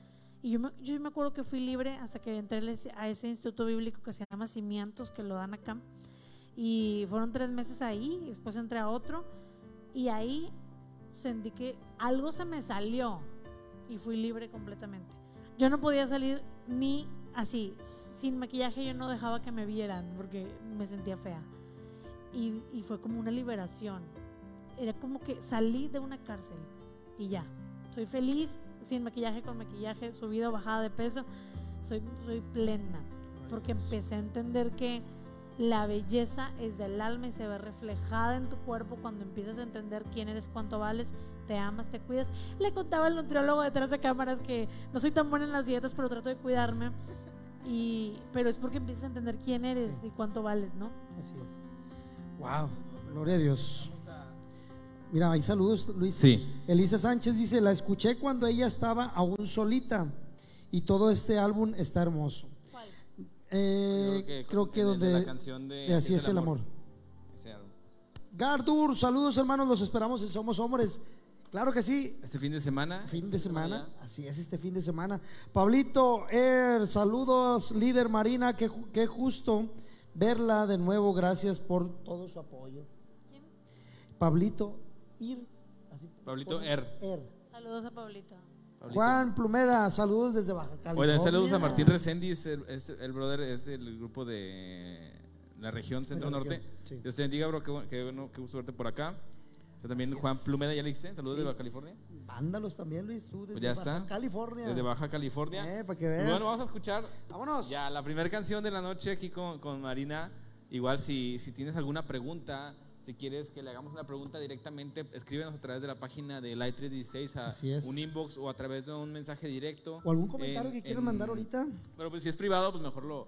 Y yo me, yo me acuerdo que fui libre hasta que entré a ese- instituto bíblico que se llama Cimientos, que lo dan acá. Y fueron tres meses ahí, y después entré a otro. Y ahí sentí que algo se me salió y fui libre completamente. Yo no podía salir ni así, sin maquillaje yo no dejaba que me vieran porque me sentía fea. Y, y fue como una liberación. Era como que salí de una cárcel y ya. Soy feliz, sin maquillaje, con maquillaje, subida o bajada de peso. Soy, soy plena. Porque empecé a entender que la belleza es del alma y se ve reflejada en tu cuerpo cuando empiezas a entender quién eres, cuánto vales, te amas, te cuidas. Le contaba al nutriólogo detrás de cámaras que no soy tan buena en las dietas, pero trato de cuidarme. Y, pero es porque empiezas a entender quién eres Sí. y cuánto vales, ¿no? Así es. Wow, gloria a Dios. Mira, hay saludos, Luis. Sí. Elisa Sánchez dice, la escuché cuando ella estaba aún solita y todo este álbum está hermoso. Eh, creo que, donde la canción de, de Así es el amor. Álbum. Gardur, saludos hermanos, los esperamos en Somos Hombres. Claro que sí, Este fin de semana. fin de semana, así es este fin de semana. Pablito, Er, saludos, líder Marina, qué, qué justo verla de nuevo, gracias por todo su apoyo. Pablito, Ir, así Pablito Er. Er. Saludos a Pablito. Juan Plumeda, saludos desde Baja California. Oigan, saludos a Martín Reséndiz, el, es- el brother es el grupo de la región centro la norte. región, sí. Dios te bendiga, bro, qué, qué bueno, qué gusto verte por acá. Está también Juan Plumeda, ¿ya le diste? Saludos de Baja California. Mándalos también, Luis, tú desde Pues ya Baja está. California. Desde Baja California. Eh, para que Y veas. bueno, vamos a escuchar Vámonos. ya la primera canción de la noche aquí con, con Marina. Igual si, si tienes alguna pregunta, si quieres que le hagamos una pregunta directamente, escríbenos a través de la página de Light 316 a es. un inbox o a través de un mensaje directo. O algún comentario en- que quieran en- mandar ahorita. Pero pues si es privado, pues mejor lo,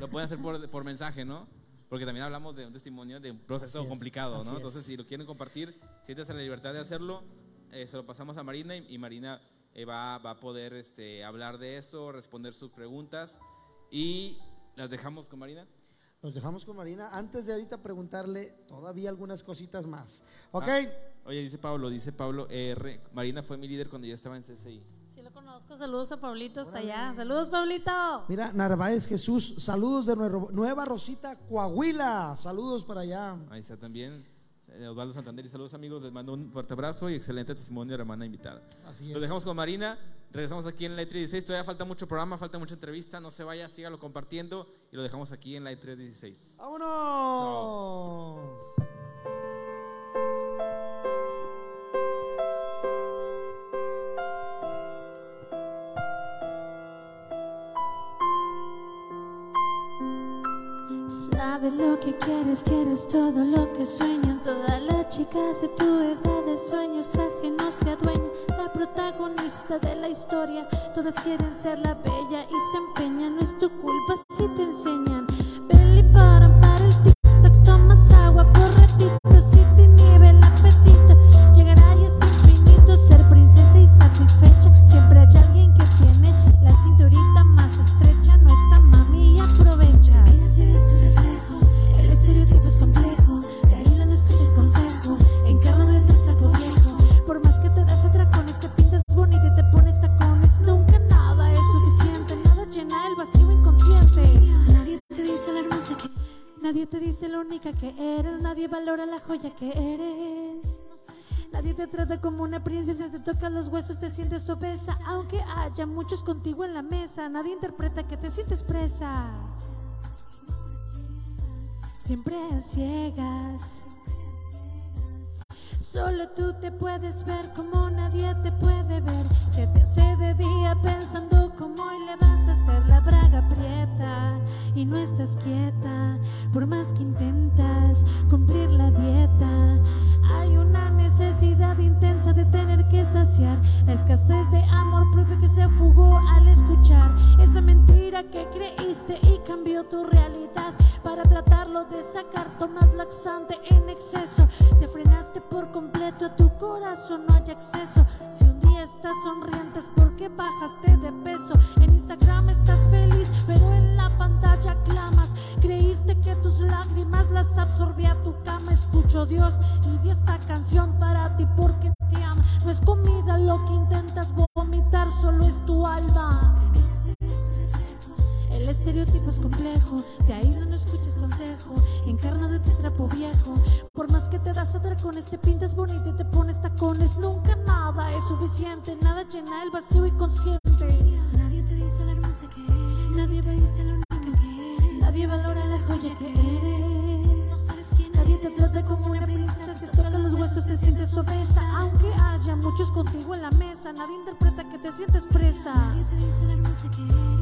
lo pueden hacer por, por mensaje, ¿no? Porque también hablamos de un testimonio de un proceso Así es, complicado, ¿no? es. Entonces, si lo quieren compartir, siéntanse la libertad de hacerlo. eh, se lo pasamos a Marina y, y Marina eh, va, va a poder este, hablar de eso, responder sus preguntas. Y las dejamos con Marina. Los dejamos con Marina. Antes de ahorita preguntarle todavía algunas cositas más. ¿Ok? Ah, oye, dice Pablo, dice Pablo R. Marina fue mi líder cuando yo estaba en CCI. Sí lo conozco. Saludos a Pablito hasta allá. Saludos, Pablito. Mira, Narváez Jesús, saludos de Nueva Rosita, Coahuila. Saludos para allá. Ahí está también. eh, Osvaldo Santander y saludos amigos, les mando un fuerte abrazo y excelente testimonio de la hermana invitada. Así Lo dejamos con Marina, regresamos aquí en Light 316, todavía falta mucho programa, falta mucha entrevista, no se vaya, sígalo compartiendo y lo dejamos aquí en Light 316. ¡Vámonos! Que quieres, quieres todo lo que sueñan. Todas las chicas de tu edad de sueños ajenos se adueñan. La protagonista de la historia Todas quieren ser la bella y se empeñan. No es tu culpa si te enseñan sientes obesa, aunque haya muchos contigo en la mesa, nadie interpreta que te sientes presa. Siempre ciegas. Solo tú te puedes ver como nadie te puede ver. Se te hace de día pensando cómo le vas a hacer la braga prieta y no estás quieta. Por más que intentas cumplir la dieta, hay una necesidad intensa de tener que saciar la escasez de amor propio que se fugó al escuchar esa mentira que creíste y cambió tu realidad para tratarlo de sacar. Tomas laxante en exceso, te frenaste por completo a tu corazón, no hay acceso. Si un día estás sonriente es porque bajaste de peso. En Instagram estás feliz, pero en la pantalla clamas. Creíste que tus lágrimas las absorbía tu cama. Escucho Dios y dio esta canción para ti porque te ama. No es comida lo que intentas vomitar, solo es tu alma. El estereotipo es complejo, de ahí no escuches consejo, encarnado de trapo viejo. Por más que te das atracones, te pintas bonita y te pones tacones, nunca nada es suficiente, nada llena el vacío inconsciente. Nadie te dice la hermosa que eres, nadie te dice lo única que eres, nadie valora la joya que eres. No sabes quién Nadie te trata como una princesa, te toca los huesos, te sientes obesa. Aunque haya muchos contigo en la mesa, nadie interpreta que te sientes presa. Nadie te dice la hermosa que eres,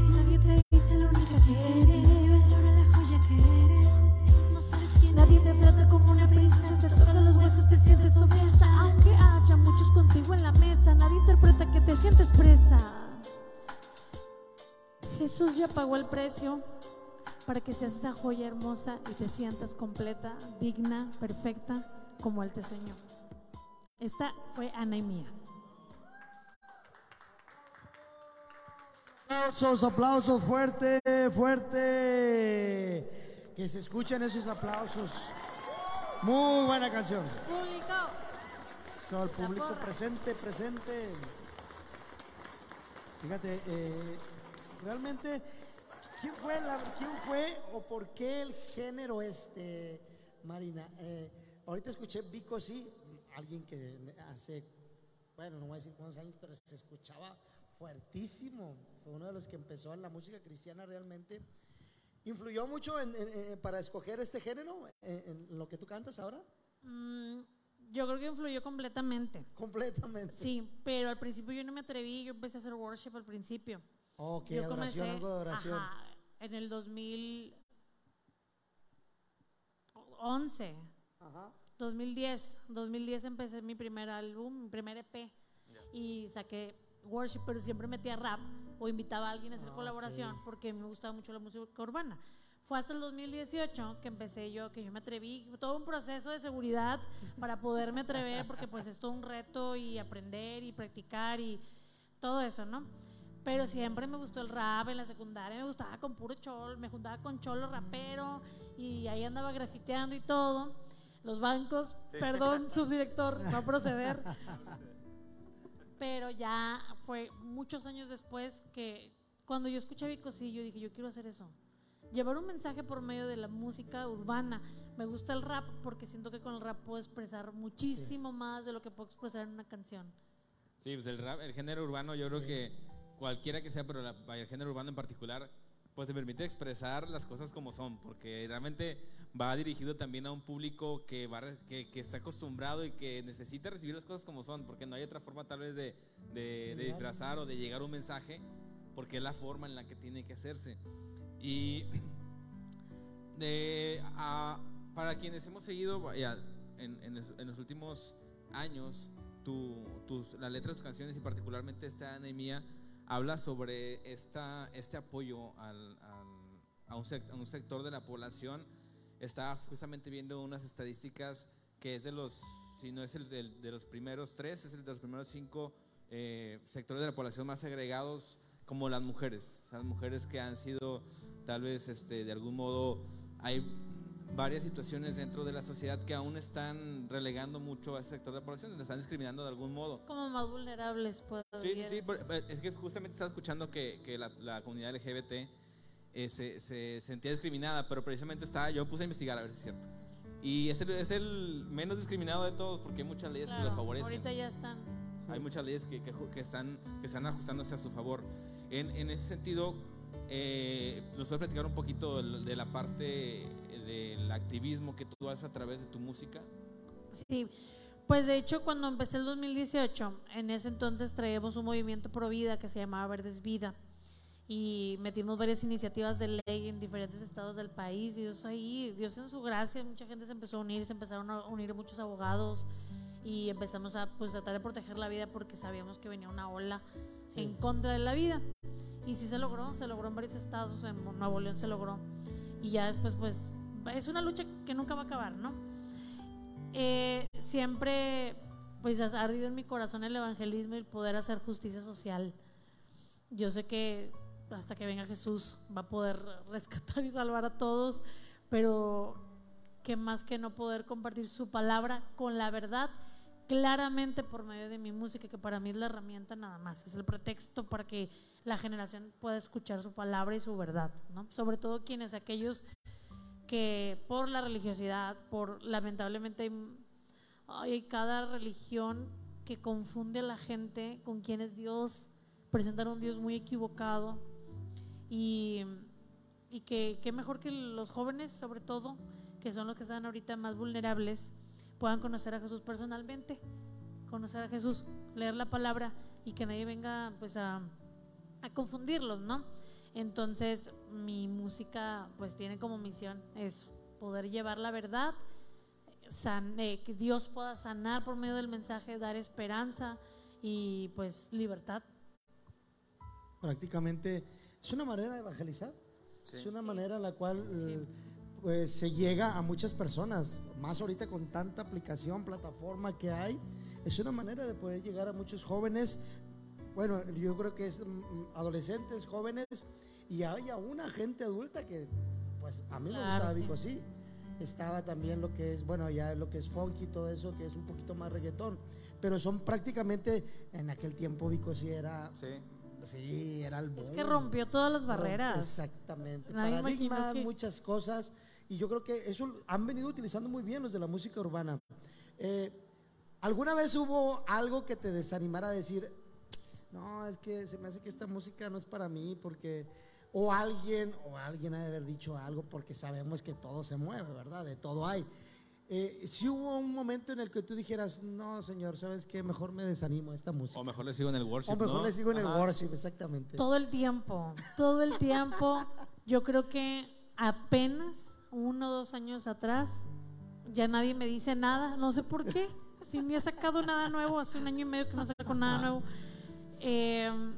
Nadie te trata como una princesa, toca los huesos, te sientes obesa. Aunque haya muchos contigo en la mesa, nadie interpreta que te sientes presa. Jesús ya pagó el precio para que seas esa joya hermosa y te sientas completa, digna, perfecta, como Él te soñó. Esta fue Ana y mía. Aplausos, aplausos, fuerte, fuerte. Que se escuchen esos aplausos. Muy buena canción. Público. Sol, público porra. presente, presente. Fíjate, eh, realmente, ¿quién fue, la- ¿quién fue o por qué el género este, Marina? Eh, ahorita escuché Vico, sí, alguien que hace, bueno, no voy a decir cuántos años, pero se escuchaba fuertísimo. Fue uno de los que empezó en la música cristiana realmente. ¿Influyó mucho en- en- en- para escoger este género, en, en lo que tú cantas ahora? Mm, yo creo que influyó completamente. Completamente. Sí, pero al principio yo no me atreví, yo empecé a hacer worship al principio. Ok, yo adoración, algo de adoración. ajá, en el 2011, Ajá. 2010, 2010 empecé mi primer álbum, mi primer EP y saqué worship, pero siempre metía rap o invitaba a alguien a hacer Ah, colaboración ok. porque me gustaba mucho la música urbana. Fue hasta el 2018 que empecé yo, que yo me atreví, todo un proceso de seguridad para poderme atrever, porque pues es todo un reto y aprender y practicar y todo eso, ¿no? Pero siempre me gustó el rap en la secundaria, me gustaba con puro cholo, me juntaba con cholo rapero y ahí andaba grafiteando y todo. Los bancos, perdón, subdirector, a proceder. Pero ya fue muchos años después que cuando yo escuché a Vico, sí, yo dije, yo quiero hacer eso. Llevar un mensaje por medio de la música urbana. Me gusta el rap porque siento que con el rap puedo expresar muchísimo más de lo que puedo expresar en una canción. Sí, pues el rap, el género urbano, yo creo que cualquiera que sea, pero la- el género urbano en particular, pues te permite expresar las cosas como son, porque realmente va dirigido también a un público que, va, que, que está acostumbrado y que necesita recibir las cosas como son, porque no hay otra forma tal vez de, de- de disfrazar o de llegar a un mensaje, porque es la forma en la que tiene que hacerse. Y de, a- para quienes hemos seguido vaya, en, en los- en los últimos años, tu, tus, la letra de tus canciones y particularmente esta anemia habla sobre esta, este apoyo al- al- a, un sec- a un sector de la población. Estaba justamente viendo unas estadísticas que es de los, si no es el, del- de los primeros tres, es el de los primeros cinco eh, sectores de la población más segregados como las mujeres. O sea, las mujeres que han sido tal vez este, de algún modo hay varias situaciones dentro de la sociedad que aún están relegando mucho a ese sector de la población, le están discriminando de algún modo. Como más vulnerables puedo Sí, sí, sí, por- por- es que justamente estaba escuchando que, que la, la comunidad LGBT eh, se, se sentía discriminada, pero precisamente estaba, yo puse a investigar a ver si es cierto. Y es el, es el menos discriminado de todos porque hay muchas leyes que los favorecen. Ahorita ya están. Hay muchas leyes que, que que están, que están ajustándose a su favor. En, en ese sentido, eh, ¿nos puedes platicar un poquito de la parte del activismo que tú haces a través de tu música? Sí, Pues de hecho, cuando empecé el 2018, en ese entonces traíamos un movimiento pro vida que se llamaba Verdes Vida y metimos varias iniciativas de ley en diferentes estados del país. Y Dios ahí, Dios en su gracia, mucha gente se empezó a unir, se empezaron a unir muchos abogados y empezamos a pues, tratar de proteger la vida porque sabíamos que venía una ola en contra de la vida. Y sí se logró, se logró en varios estados, en Nuevo León se logró. Y ya después, pues, es una lucha que nunca va a acabar, ¿no? Eh, siempre, pues, ha ardido en mi corazón el evangelismo y el poder hacer justicia social. Yo sé que hasta que venga Jesús va a poder rescatar y salvar a todos, pero que más que no poder compartir su palabra con la verdad claramente por medio de mi música, que para mí es la herramienta nada más, es el pretexto para que la generación pueda escuchar su palabra y su verdad, ¿no? Sobre todo quienes aquellos que por la religiosidad, por lamentablemente hay cada religión que confunde a la gente con quién es Dios, presentan un Dios muy equivocado y, y que, que mejor que los jóvenes, sobre todo, que son los que están ahorita más vulnerables, puedan conocer a Jesús personalmente, conocer a Jesús, leer la palabra y que nadie venga pues a, a confundirlos, ¿no? Entonces mi música pues tiene como misión es poder llevar la verdad, eh, que Dios pueda sanar por medio del mensaje, dar esperanza y pues libertad. Prácticamente es una manera de evangelizar, es una manera en la cual... Eh, pues se llega a muchas personas, más ahorita con tanta aplicación, plataforma que hay, es una manera de poder llegar a muchos jóvenes, bueno, yo creo que es mm, mm, adolescentes, jóvenes, y hay a una gente adulta que, pues a mí me gustaba, digo, sí, estaba también lo que es, bueno, ya lo que es funky, todo eso, que es un poquito más reggaetón, pero son prácticamente, en aquel tiempo Vico sí era... Sí. Sí, era el Es que rompió todas las barreras. Exactamente. Paradigmas, muchas cosas. Y yo creo que eso han venido utilizando muy bien los de la música urbana. Eh, ¿Alguna vez hubo algo que te desanimara a decir, no, es que se me hace que esta música no es para mí porque o alguien o alguien ha de haber dicho algo porque sabemos que todo se mueve, ¿verdad? De todo hay. Eh, si hubo un momento en el que tú dijeras, no, señor, ¿sabes qué? Mejor me desanimo a esta música. O mejor le sigo en el worship. O mejor le sigo en el worship, exactamente. Todo el tiempo, todo el tiempo. Yo creo que apenas uno o dos años atrás, ya nadie me dice nada, no sé por qué, si ni he sacado nada nuevo, hace un año y medio que no saco nada nuevo. Em,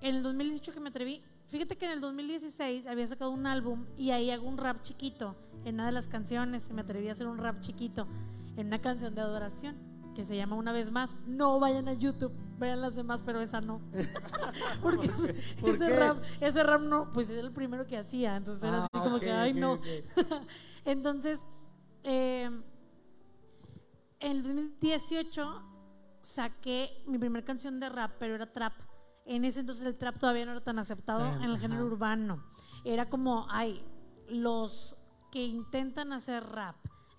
en el 2018 que me atreví, fíjate que en el 2016 había sacado un álbum y ahí hago un rap chiquito, en una de las canciones, me atreví a hacer un rap chiquito, en una canción de adoración que se llama Una vez más. No vayan a YouTube, vean las demás, pero esa no. Porque ese, rap, ese rap no, pues es el primero que hacía, entonces era así ah, como que, ay, no. entonces, eh, en el 2018 saqué mi primera canción de rap, pero era trap. En ese entonces el trap todavía no era tan aceptado en el género urbano. Era como, ay, los que intentan hacer rap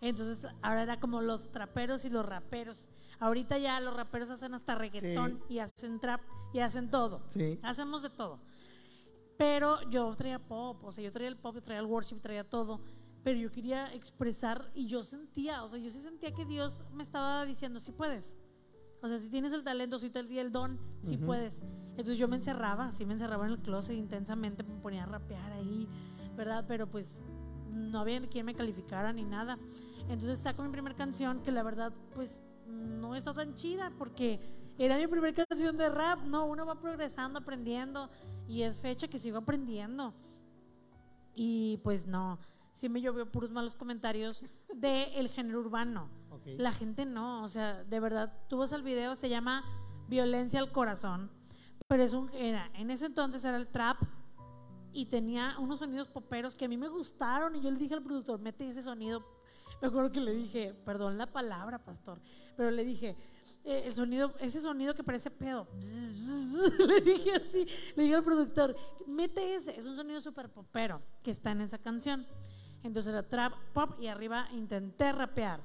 entonces, ahora era como los traperos y los raperos. Ahorita ya los raperos hacen hasta reggaetón y hacen trap y hacen todo. Sí. Hacemos de todo. Pero yo traía pop, o sea, yo traía el pop, yo traía el worship, traía todo. Pero yo quería expresar y yo sentía, o sea, yo sí sentía que Dios me estaba diciendo, sí puedes. O sea, si tienes el talento, si te el, el don, sí puedes. Entonces yo me encerraba, sí me encerraba en el closet intensamente, me ponía a rapear ahí, ¿verdad? Pero pues no había quien me calificara ni nada. Entonces saco mi primera canción que la verdad pues no está tan chida porque era mi primera canción de rap, no, uno va progresando, aprendiendo y es fecha que sigo aprendiendo. Y pues no, sí me llovió puros malos comentarios del el género urbano. La gente no, o sea, de verdad, tú vas al video, se llama Violencia al Corazón, pero es un, era, en ese entonces era el trap y tenía unos sonidos poperos que a mí me gustaron y yo le dije al productor, mete ese sonido me acuerdo que le dije, perdón la palabra, pastor, pero le dije, eh, el sonido, ese sonido que parece pedo. le dije así, le dije al productor, mete ese, es un sonido súper popero que está en esa canción. Entonces era trap, pop y arriba intenté rapear.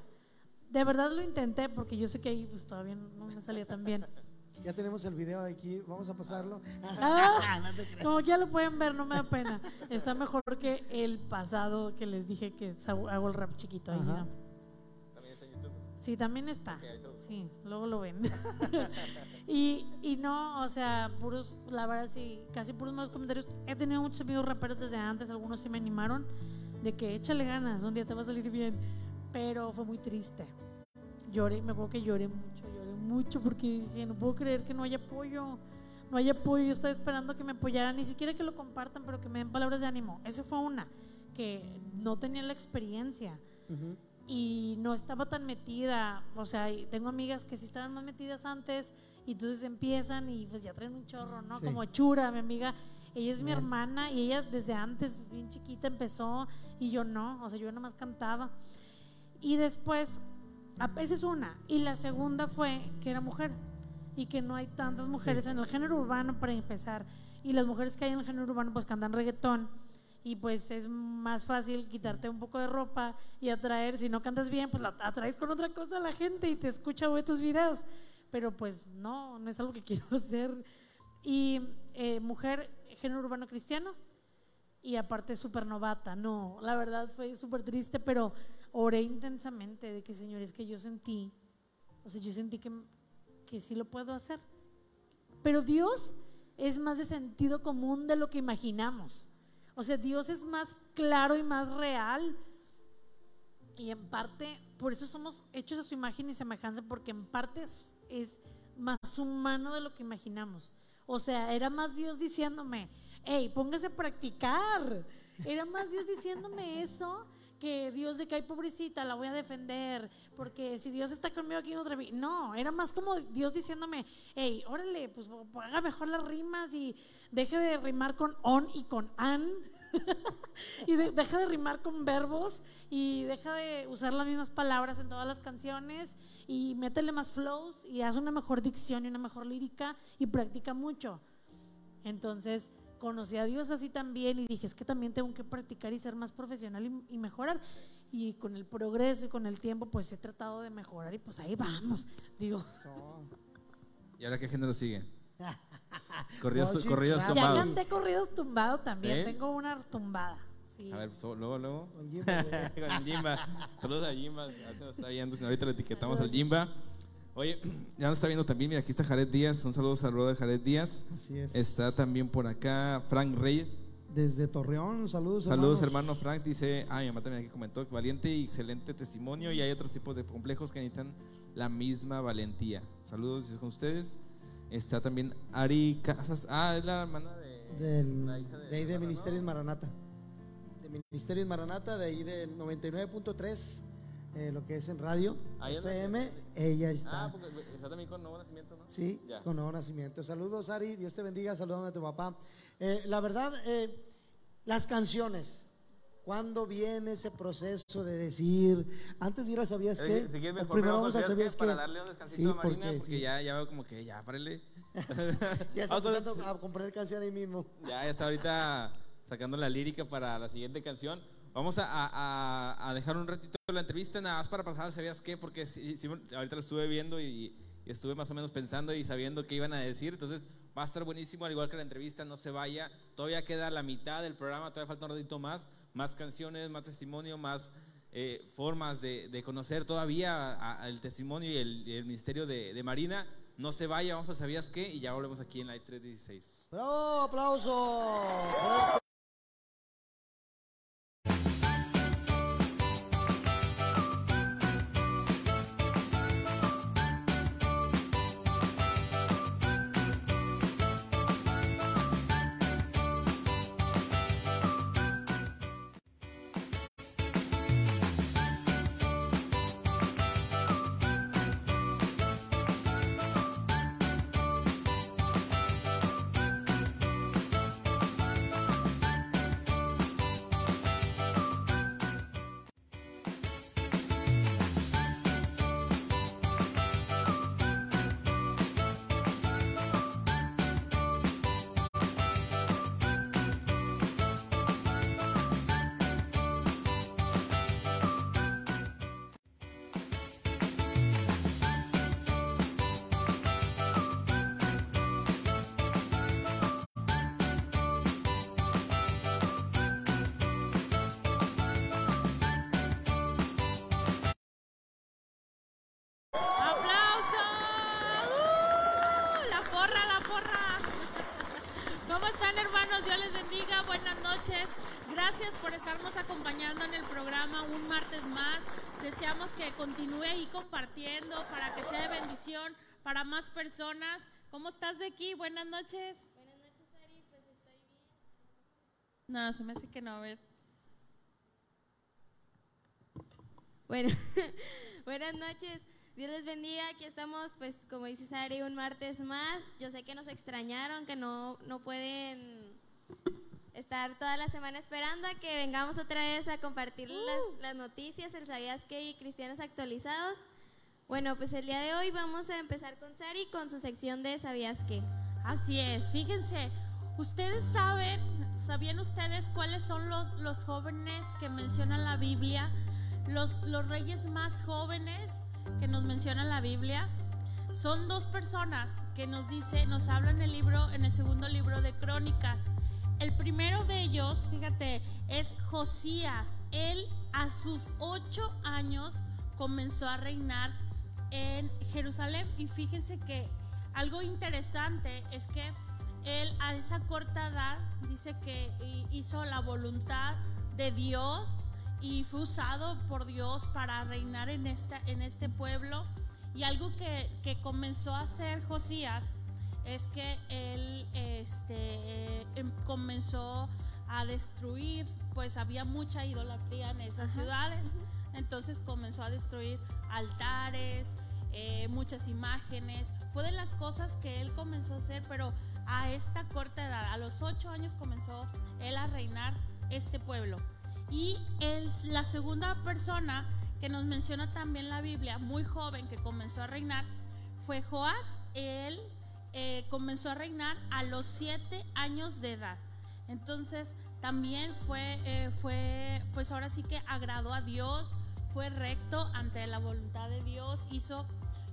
De verdad lo intenté porque yo sé que ahí pues, todavía no me salía tan bien. Ya tenemos el video aquí, vamos a pasarlo. Ah, como ya lo pueden ver, no me da pena. Está mejor que el pasado que les dije que hago el rap chiquito ahí. ¿También está en YouTube? Sí, también está. Ok, ahí te lo- Sí, luego lo ven. y, y no, o sea, puros, la verdad sí, casi puros malos comentarios. He tenido muchos amigos raperos desde antes, algunos sí me animaron de que échale ganas, un día te va a salir bien. Pero fue muy triste. Lloré, me acuerdo que lloré mucho, lloré mucho porque dije, no puedo creer que no haya apoyo. No hay apoyo, yo estaba esperando que me apoyaran, ni siquiera que lo compartan, pero que me den palabras de ánimo. Esa fue una, que no tenía la experiencia Ujú. y no estaba tan metida, o sea, tengo amigas que sí estaban más metidas antes y entonces empiezan y pues ya traen un chorro, ¿no? Sí. Como Chura, mi amiga, ella es mi Bien. hermana y ella desde antes, bien chiquita, empezó y yo no, o sea, yo nada más cantaba. Y después, a- esa es una, y la segunda fue que era mujer y que no hay tantas mujeres en el género urbano para empezar. Y las mujeres que hay en el género urbano pues cantan reggaetón y pues es más fácil quitarte un poco de ropa y atraer, si no cantas bien, pues la atraes con otra cosa a la gente y te escucha o ve tus videos. Pero pues no, no es algo que quiero hacer. Y eh, mujer, género urbano cristiano y aparte súper novata. No, la verdad fue súper triste, pero oré intensamente de que, Señor, es que yo sentí, o sea, yo sentí que, que sí lo puedo hacer. Pero Dios es más de sentido común de lo que imaginamos. O sea, Dios es más claro y más real. Y en parte, por eso somos hechos a su imagen y semejanza, porque en parte es, es más humano de lo que imaginamos. O sea, era más Dios diciéndome, hey, póngase a practicar. Era más Dios diciéndome eso que Dios de que hay pobrecita, la voy a defender, porque si Dios está conmigo aquí otra vez. No, era más como Dios diciéndome, hey, órale, pues haga mejor las rimas y deje de rimar con on y con an. y de- deja de rimar con verbos y deja de usar las mismas palabras en todas las canciones y métele más flows y haz una mejor dicción y una mejor lírica y practica mucho. Entonces conocí a Dios así también y dije, es que también tengo que practicar y ser más profesional y, y mejorar. Y con el progreso y con el tiempo, pues he tratado de mejorar y pues ahí vamos. Digo, ¿Y ahora qué género sigue? Corridos, Mochi, corridos rap. ya tumbados. canté corridos tumbado también, ¿Eh? tengo una tumbada. Sí. A ver, so- luego, luego. Con güey. Con el Jimba. Saludos a Jimba. Ya se nos está viendo. no, Ahorita le etiquetamos al Jimba. Oye, ya nos está viendo también. Mira, aquí está Jared Díaz. Un saludo al de Jared Díaz. Así es. Está también por acá Frank Reyes. Desde Torreón, saludos. Saludos, hermanos. hermano Frank. Dice, ah, mi mamá también aquí comentó, valiente y excelente testimonio. Y hay otros tipos de complejos que necesitan la misma valentía. Saludos con ustedes. Está también Ari Casas. Ah, es la hermana de. Del, la hija de ahí de Fernando. Ministerios Maranata. De Ministerios Maranata, de ahí del 99.3, eh, lo que es en radio, Ahí FM, ella está. Ah, porque está también con Nuevo Nacimiento, ¿no? Sí, Ya. con nuevo nacimiento. Saludos, Ari. Dios te bendiga. Saludame a tu papá. Eh, la verdad, eh, las canciones. ¿Cuándo viene ese proceso de decir, antes de ir a Sabías qué? Si quieres O mejor primero me vamos a Sabías para qué. darle un descansito Sí, a Marina, porque, porque sí. ya, ya veo como que ya, párele. Ya está empezando a componer canción ahí mismo. Ya, ya está ahorita sacando la lírica para la siguiente canción. Vamos a, dejar un ratito la entrevista, nada más para pasar, ¿sabías qué? Porque ahorita lo estuve viendo y, estuve más o menos pensando y sabiendo qué iban a decir. Entonces va a estar buenísimo, al igual que la entrevista, no se vaya. Todavía queda la mitad del programa, todavía falta un ratito más. Más canciones, más testimonio, más eh, formas de, conocer todavía el testimonio y el, ministerio de, Marina. No se vaya, vamos a ¿sabías qué? Y ya volvemos aquí en la 316. ¡Bravo! ¡Aplauso! Noches. Gracias por estarnos acompañando en el programa un martes más. Deseamos que continúe ahí compartiendo para que sea de bendición para más personas. ¿Cómo estás, Becky? Buenas noches. Buenas noches, Ari. Pues estoy bien. No, se me hace que no. A ver. Bueno, buenas noches. Dios les bendiga. Aquí estamos, pues, como dice Sari, un martes más. Yo sé que nos extrañaron, que no, no pueden estar toda la semana esperando a que vengamos otra vez a compartir las, las noticias, el Sabías que y Cristianos Actualizados. Bueno, pues el día de hoy vamos a empezar con Sari con su sección de ¿Sabías qué? Así es, fíjense, ustedes saben, ¿sabían ustedes cuáles son los, los jóvenes que menciona la Biblia? Los, los reyes más jóvenes que nos menciona la Biblia. Son dos personas que nos dice, nos habla en el libro, en el segundo libro de Crónicas. El primero de ellos, fíjate, es Josías. Él a sus ocho años comenzó a reinar en Jerusalén y fíjense que algo interesante es que él a esa corta edad dice que hizo la voluntad de Dios y fue usado por Dios para reinar en, esta, en este pueblo. Y algo que, que comenzó a hacer Josías es que él este, eh, em- comenzó a destruir, pues había mucha idolatría en esas ciudades. Entonces comenzó a destruir altares, eh, muchas imágenes. Fue de las cosas que él comenzó a hacer, pero a esta corta edad, a los ocho años comenzó él a reinar este pueblo. Y él, la segunda persona que nos menciona también la Biblia, muy joven, que comenzó a reinar, fue Joás. Él eh, comenzó a reinar a los siete años de edad. Entonces también fue, eh, fue, pues ahora sí que agradó a Dios, fue recto ante la voluntad de Dios, hizo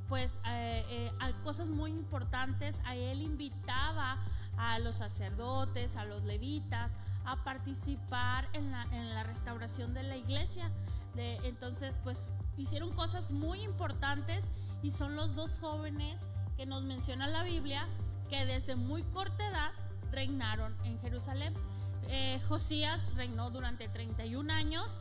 pues eh, eh, cosas muy importantes. A él invitaba a los sacerdotes, a los levitas, a participar en la, en la restauración de la iglesia. Entonces, pues hicieron cosas muy importantes y son los dos jóvenes que nos menciona la Biblia que desde muy corta edad reinaron en Jerusalén. Eh, Josías reinó durante 31 años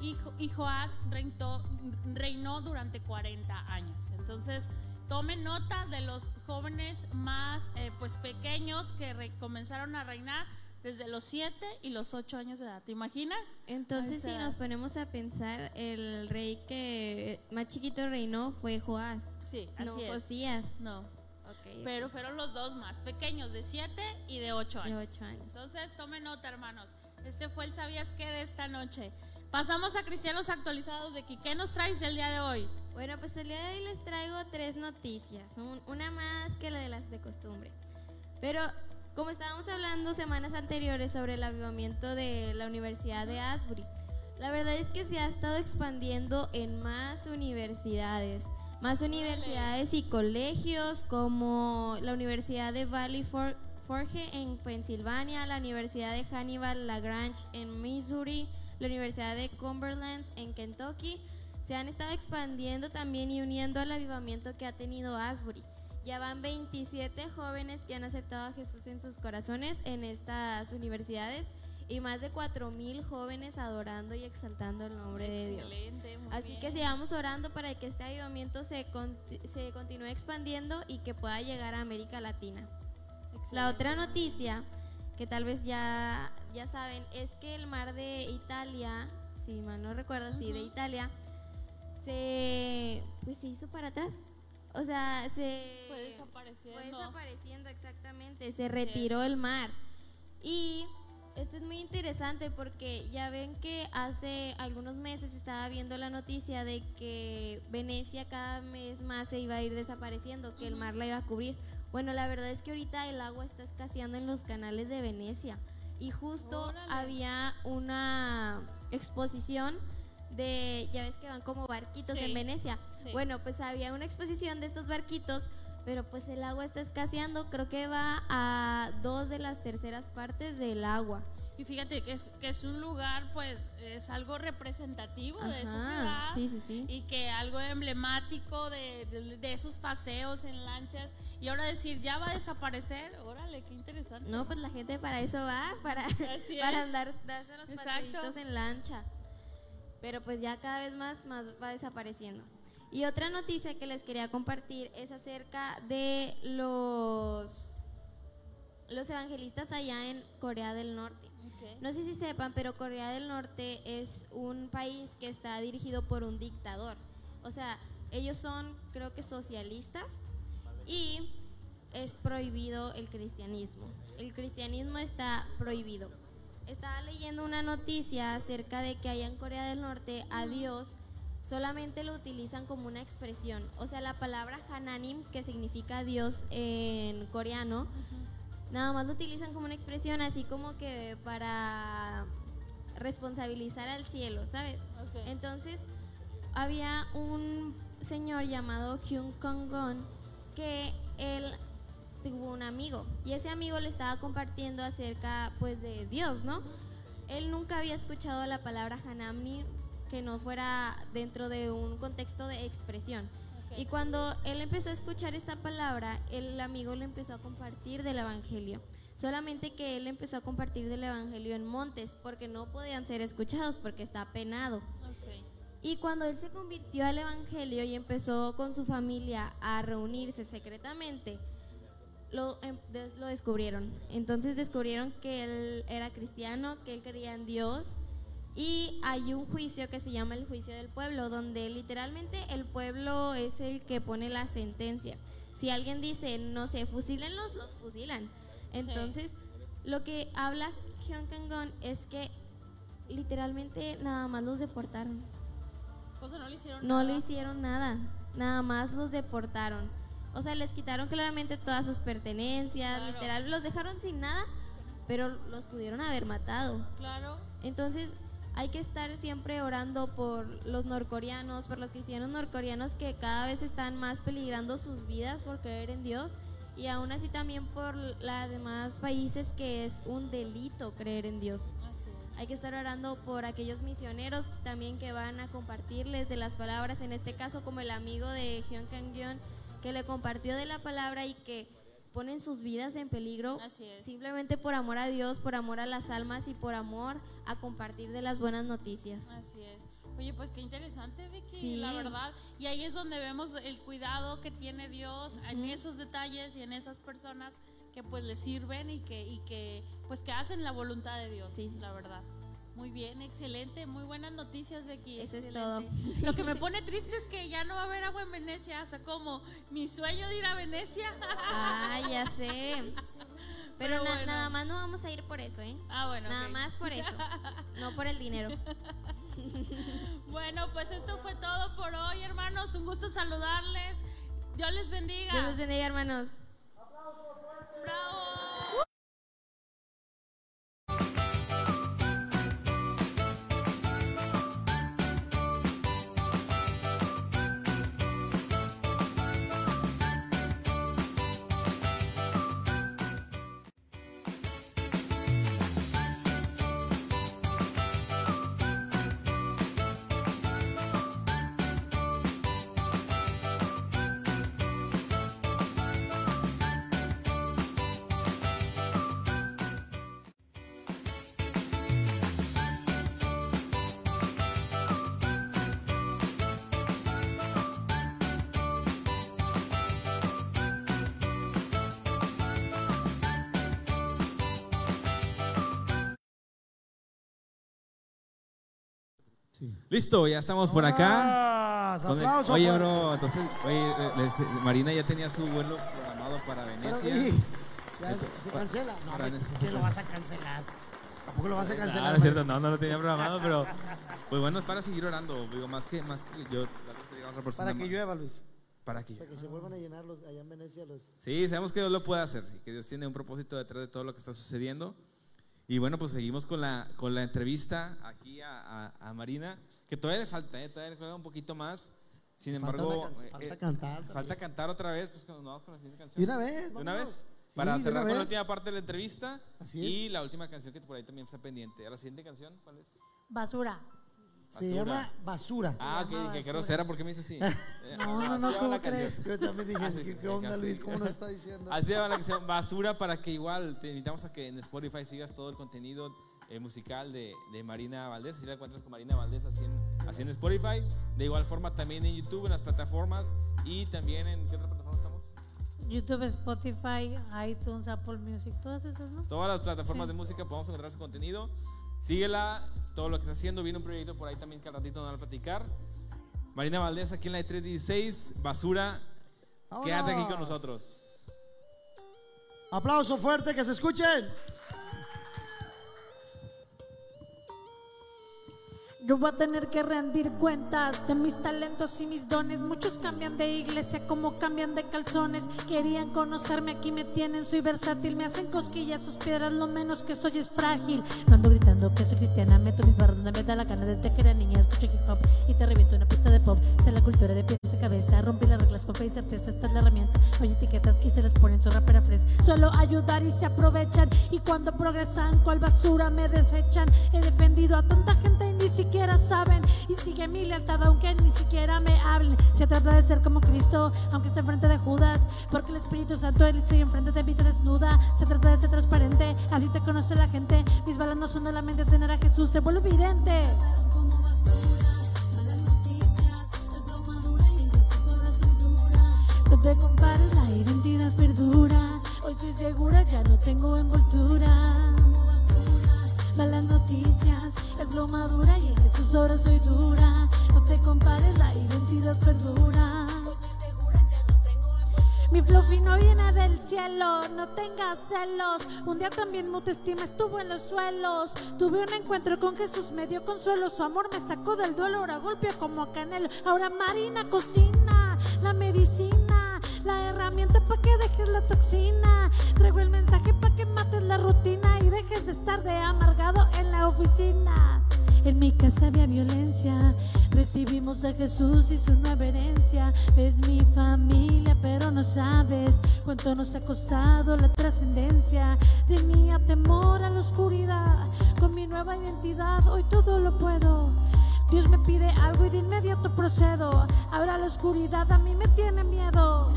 y, Jo- y Joás reinó, durante 40 años. Entonces, tomen nota de los jóvenes más eh, pues pequeños que comenzaron a reinar desde los 7 y los 8 años de edad. ¿Te imaginas? Entonces, si nos ponemos a pensar, el rey que más chiquito reinó fue Joás. Sí, así no es. Josías. No, Ok, pero fueron los dos más pequeños, de 7 y de 8 de años. ocho años. Entonces, tomen nota, hermanos. Este fue el Sabías qué de esta noche. Pasamos a Cristianos Actualizados de ¿Qué nos traes el día de hoy? Bueno, pues el día de hoy les traigo tres noticias, un- una más que la de las de costumbre. Pero como estábamos hablando semanas anteriores sobre el avivamiento de la Universidad de Asbury, la verdad es que se ha estado expandiendo en más universidades, más universidades y colegios como la Universidad de Valley For- Forge en Pensilvania, la Universidad de Hannibal Lagrange en Missouri, la Universidad de Cumberland en Kentucky se han estado expandiendo también y uniendo al avivamiento que ha tenido Asbury. Ya van 27 jóvenes que han aceptado a Jesús en sus corazones en estas universidades y más de 4.000 jóvenes adorando y exaltando el nombre de Dios. Excelente, Así bien. que sigamos orando para que este avivamiento se, se continúe expandiendo y que pueda llegar a América Latina. La Excelente. otra noticia, que tal vez ya, ya saben, es que el mar de Italia, si mal no recuerdo, sí, de. Italia, se, pues se hizo para atrás. O sea, se Fue desapareciendo. fue desapareciendo exactamente, se retiró el mar. Y esto es muy interesante porque ya ven que hace algunos meses estaba viendo la noticia de que Venecia cada mes más se iba a ir desapareciendo, que el mar la iba a cubrir. Bueno, la verdad es que ahorita el agua está escaseando en los canales de Venecia. Y justo Órale. había una exposición de, ya ves que van como barquitos Sí. en Venecia. Sí. Bueno, pues había una exposición de estos barquitos, pero pues el agua está escaseando, creo que va a dos de las terceras partes del agua. Y fíjate que es, que es un lugar, pues, es algo representativo de esa ciudad. sí, sí, sí. Y que algo emblemático de, de- de esos paseos en lanchas. Y ahora decir, ya va a desaparecer. Órale, qué interesante. No, pues la gente para eso va, para, para andar, darse los Exacto. en lancha. Pero pues ya cada vez más, más va desapareciendo. Y otra noticia que les quería compartir es acerca de los, los evangelistas allá en Corea del Norte. Ok. No sé si sepan, pero Corea del Norte es un país que está dirigido por un dictador. O sea, ellos son, creo que, socialistas y es prohibido el cristianismo. El cristianismo está prohibido. Estaba leyendo una noticia acerca de que allá en Corea del Norte a Dios solamente lo utilizan como una expresión. O sea, la palabra Hananim, que significa Dios en coreano, nada más lo utilizan como una expresión así como que para responsabilizar al cielo, ¿sabes? Ok. Entonces, había un señor llamado Hyun Kong-gon que él tuvo un amigo y ese amigo le estaba compartiendo acerca pues de Dios, ¿no? Él nunca había escuchado la palabra Hanamni que no fuera dentro de un contexto de expresión. Y cuando él empezó a escuchar esta palabra, el amigo le empezó a compartir del Evangelio. Solamente que él empezó a compartir del Evangelio en montes, porque no podían ser escuchados, porque está penado. Y cuando él se convirtió al Evangelio y empezó con su familia a reunirse secretamente, lo, em- lo descubrieron. Entonces descubrieron que él era cristiano, que él creía en Dios. Y hay un juicio que se llama el juicio del pueblo, donde literalmente el pueblo es el que pone la sentencia. Si alguien dice, no sé, fusílenlos, los fusilan. Entonces, lo que habla Hyun Kang-gon es que literalmente nada más los deportaron. O sea, no le hicieron No nada. le hicieron nada, nada más los deportaron. O sea, les quitaron claramente todas sus pertenencias, Claro. literal, los dejaron sin nada, pero los pudieron haber matado. Claro. Entonces, hay que estar siempre orando por los norcoreanos, por los cristianos norcoreanos que cada vez están más peligrando sus vidas por creer en Dios y aún así también por los demás países que es un delito creer en Dios. Así es. Hay que estar orando por aquellos misioneros también que van a compartirles de las palabras, en este caso como el amigo de Hyun Kang-gyeon que le compartió de la palabra y que ponen sus vidas en peligro Así es. simplemente por amor a Dios, por amor a las almas y por amor a compartir de las buenas noticias. Así es. Oye, pues qué interesante, Vicky, Sí. la verdad. Y ahí es donde vemos el cuidado que tiene Dios en esos detalles y en esas personas que pues le sirven y que, y que pues que hacen la voluntad de Dios, Sí, sí, la verdad. Muy bien, excelente, muy buenas noticias, Becky. Eso es todo. Lo que me pone triste es que ya no va a haber agua en Venecia, o sea, como mi sueño de ir a Venecia. Ah, ya sé. Pero, Pero na- bueno. nada más no vamos a ir por eso, ¿eh? Ah, bueno. Nada más por eso, no por el dinero. Bueno, pues esto fue todo por hoy, hermanos. Un gusto saludarles. Dios les bendiga. Dios los bendiga, hermanos. Bravo. Listo, ya estamos por acá. Ah, Con el- aplauso, oye, pues. bro, entonces, oye, eh, les- Marina ya tenía su vuelo programado para Pero, Venecia. y, ya se, se cancela. No, para. ¿quién lo vas a cancelar? Tampoco lo vas a Ah, cancelar. no es cierto, no, no lo tenía programado, pero pues bueno, es para seguir orando, digo, más que, más que yo, diga otra persona Para que llueva, Luis. Para que Para que se vuelvan a llenar los, allá en Venecia los... Sí, sabemos que Dios lo puede hacer y que Dios tiene un propósito detrás de todo lo que está sucediendo. Y bueno, pues seguimos con la, con la entrevista aquí a, a- a Marina, que todavía le falta, ¿eh? todavía le falta un poquito más. Sin Falta embargo, una can- eh, falta eh, cantar falta cantar otra vez, pues cuando nos vamos con la siguiente canción. ¿De una vez? ¿De una vez? para cerrar con la última parte de la entrevista Así y la última canción que por ahí también está pendiente. ¿La siguiente canción cuál es? Basura. Se Basura. llama Basura. Ah, llama qué grosera, ¿por qué me dices así? Eh, No, no, así no, va ¿cómo la canción. crees? Yo también dije, Ah, sí, ¿qué, onda casi. Luis? ¿Cómo nos está diciendo? Así va la canción Basura para que igual te invitamos a que en Spotify sigas todo el contenido eh, musical de, de Marina Valdés. Así la encuentras con Marina Valdés así en, así en Spotify. De igual forma también en YouTube, en las plataformas y también en... ¿Qué otra plataforma estamos? YouTube, Spotify, iTunes, Apple Music, todas esas, ¿no? Todas las plataformas Sí. de música podemos encontrar su contenido. Síguela, todo lo que está haciendo. Viene un proyecto por ahí también que al ratito nos van a platicar. Marina Valdés aquí en la E316, Basura. Quédate aquí con ¡Vámonos! nosotros. Aplauso fuerte, que se escuchen. Yo voy a tener que rendir cuentas de mis talentos y mis dones. Muchos cambian de iglesia como cambian de calzones. Querían conocerme, aquí me tienen, soy versátil. Me hacen cosquillas sus piedras, lo menos que soy es frágil. No ando gritando que soy cristiana, meto mis barras me da la gana de te que era niña. Escucho hip hop y te reviento una pista de pop. Sé la cultura de pies y cabeza, rompí las reglas con fe y certeza. Esta es la herramienta. Oye etiquetas y se les ponen su rapera fres. Suelo ayudar y se aprovechan. Y cuando progresan, cual basura me desfechan. He defendido a tanta gente y ni siquiera saben. Y sigue mi lealtad aunque ni siquiera me hablen. Se trata de ser como Cristo, aunque esté enfrente de Judas. Porque el Espíritu Santo, él estoy enfrente de vida desnuda. Se trata de ser transparente, así te conoce la gente. Mis balas no son solamente tener a Jesús, se vuelve evidente. No te compares, la identidad perdura. Hoy soy segura, ya no tengo envoltura. Malas noticias, es lo madura y en Jesús ahora soy dura. No te compares, la identidad perdura. Mi flow fino viene del cielo, no tengas celos. Un día también mi autoestima estuvo en los suelos. Tuve un encuentro con Jesús, me dio consuelo. Su amor me sacó del duelo, ahora golpea como a canelo. Ahora Marina cocina la medicina, la herramienta para que dejes la toxina. Traigo el mensaje para que mates la rutina y dejes de estar de amargado en la oficina. En mi casa había violencia, recibimos a Jesús y su nueva herencia. Es mi familia, pero no sabes cuánto nos ha costado la trascendencia. Tenía temor a la oscuridad, con mi nueva identidad hoy todo lo puedo. Dios me pide algo y de inmediato procedo. Ahora la oscuridad a mí me tiene miedo.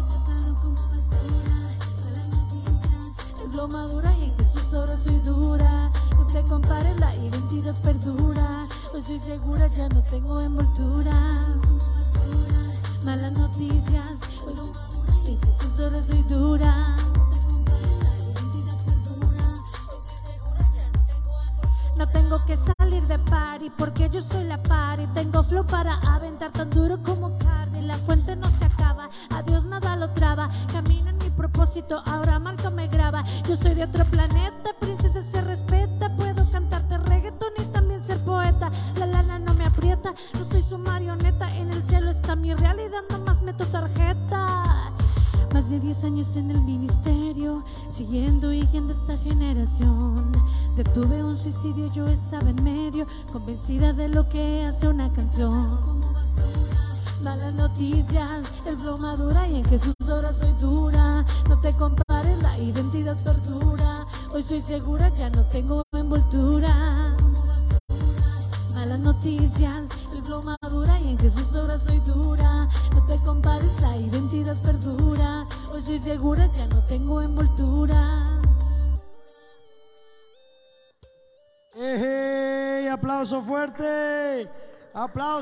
Es lo madura y en Jesús ahora soy dura. No te compares, la identidad perdura. Hoy soy segura, ya no tengo envoltura. Malas noticias, hoy en Jesús ahora soy dura. No tengo que salir de party porque yo soy la flow para aventar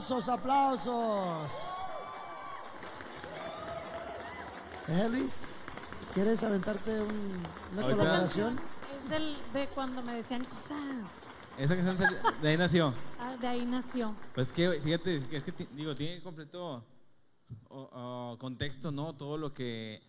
¡Aplausos, aplausos! ¿Eh, Luis? ¿Quieres aventarte un- una Ahorita- colaboración? Es del, de cuando me decían cosas. Esa canción salió- de ahí nació. Ah, De ahí nació. Pues que, fíjate, es que ti- digo, tiene completo o- o, contexto, ¿no? Todo lo que,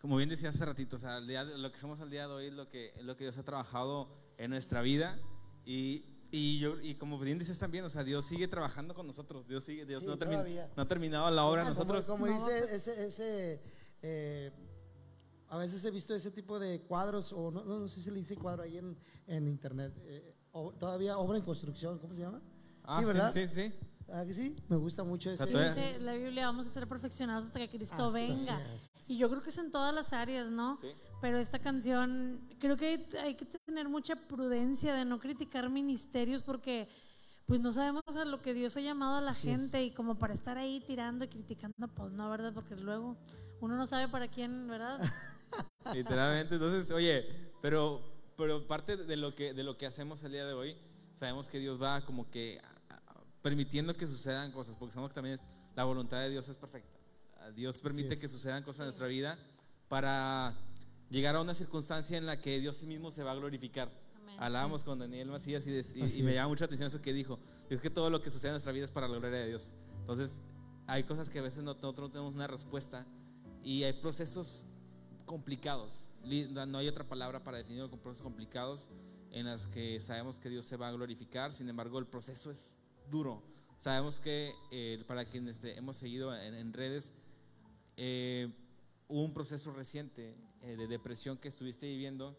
como bien decía hace ratito, o sea, día de- lo que somos al día de hoy es lo que, es lo que Dios ha trabajado en nuestra vida. Y, y, yo, y como bien dices también, o sea, Dios sigue trabajando con nosotros. Dios sigue, Dios Sí, no, ha termi- todavía. no ha terminado la obra Como- nosotros. Como, No, dice ese, ese eh, a veces he visto ese tipo de cuadros, o no, no, no sé si le dice cuadro ahí en, en internet, eh, o- todavía obra en construcción, ¿cómo se llama? Ah, sí, ¿verdad? sí, sí, sí. ¿Ah, que sí? Me gusta mucho ese. sea, Sí, todavía- dice la Biblia, vamos a ser perfeccionados hasta que Cristo venga. Y yo creo que es en todas las áreas, ¿no? Sí. Pero esta canción, creo que hay, hay que tener mucha prudencia de no criticar ministerios porque pues no sabemos a lo que Dios ha llamado a la Así es. gente y como para estar ahí tirando y criticando, pues no, ¿verdad? Porque luego uno no sabe para quién, ¿verdad? Literalmente, entonces, oye, pero, pero parte de lo, que, de lo que hacemos el día de hoy, sabemos que Dios va como que permitiendo que sucedan cosas, porque sabemos que también es- la voluntad de Dios es perfecta. Dios permite es. que sucedan cosas en nuestra vida para llegar a una circunstancia en la que Dios sí mismo se va a glorificar. Amén, Hablábamos con Daniel Macías y, de- y- Así y me llama mucha atención eso que dijo. Dijo que todo lo que sucede en nuestra vida es para la gloria de Dios. Entonces, hay cosas que a veces no- nosotros no tenemos una respuesta y hay procesos complicados. Li- No hay otra palabra para definirlo con procesos complicados en las que sabemos que Dios se va a glorificar. Sin embargo, el proceso es duro. Sabemos que eh, para quienes este, hemos seguido en, en redes, eh, hubo un proceso reciente de depresión que estuviste viviendo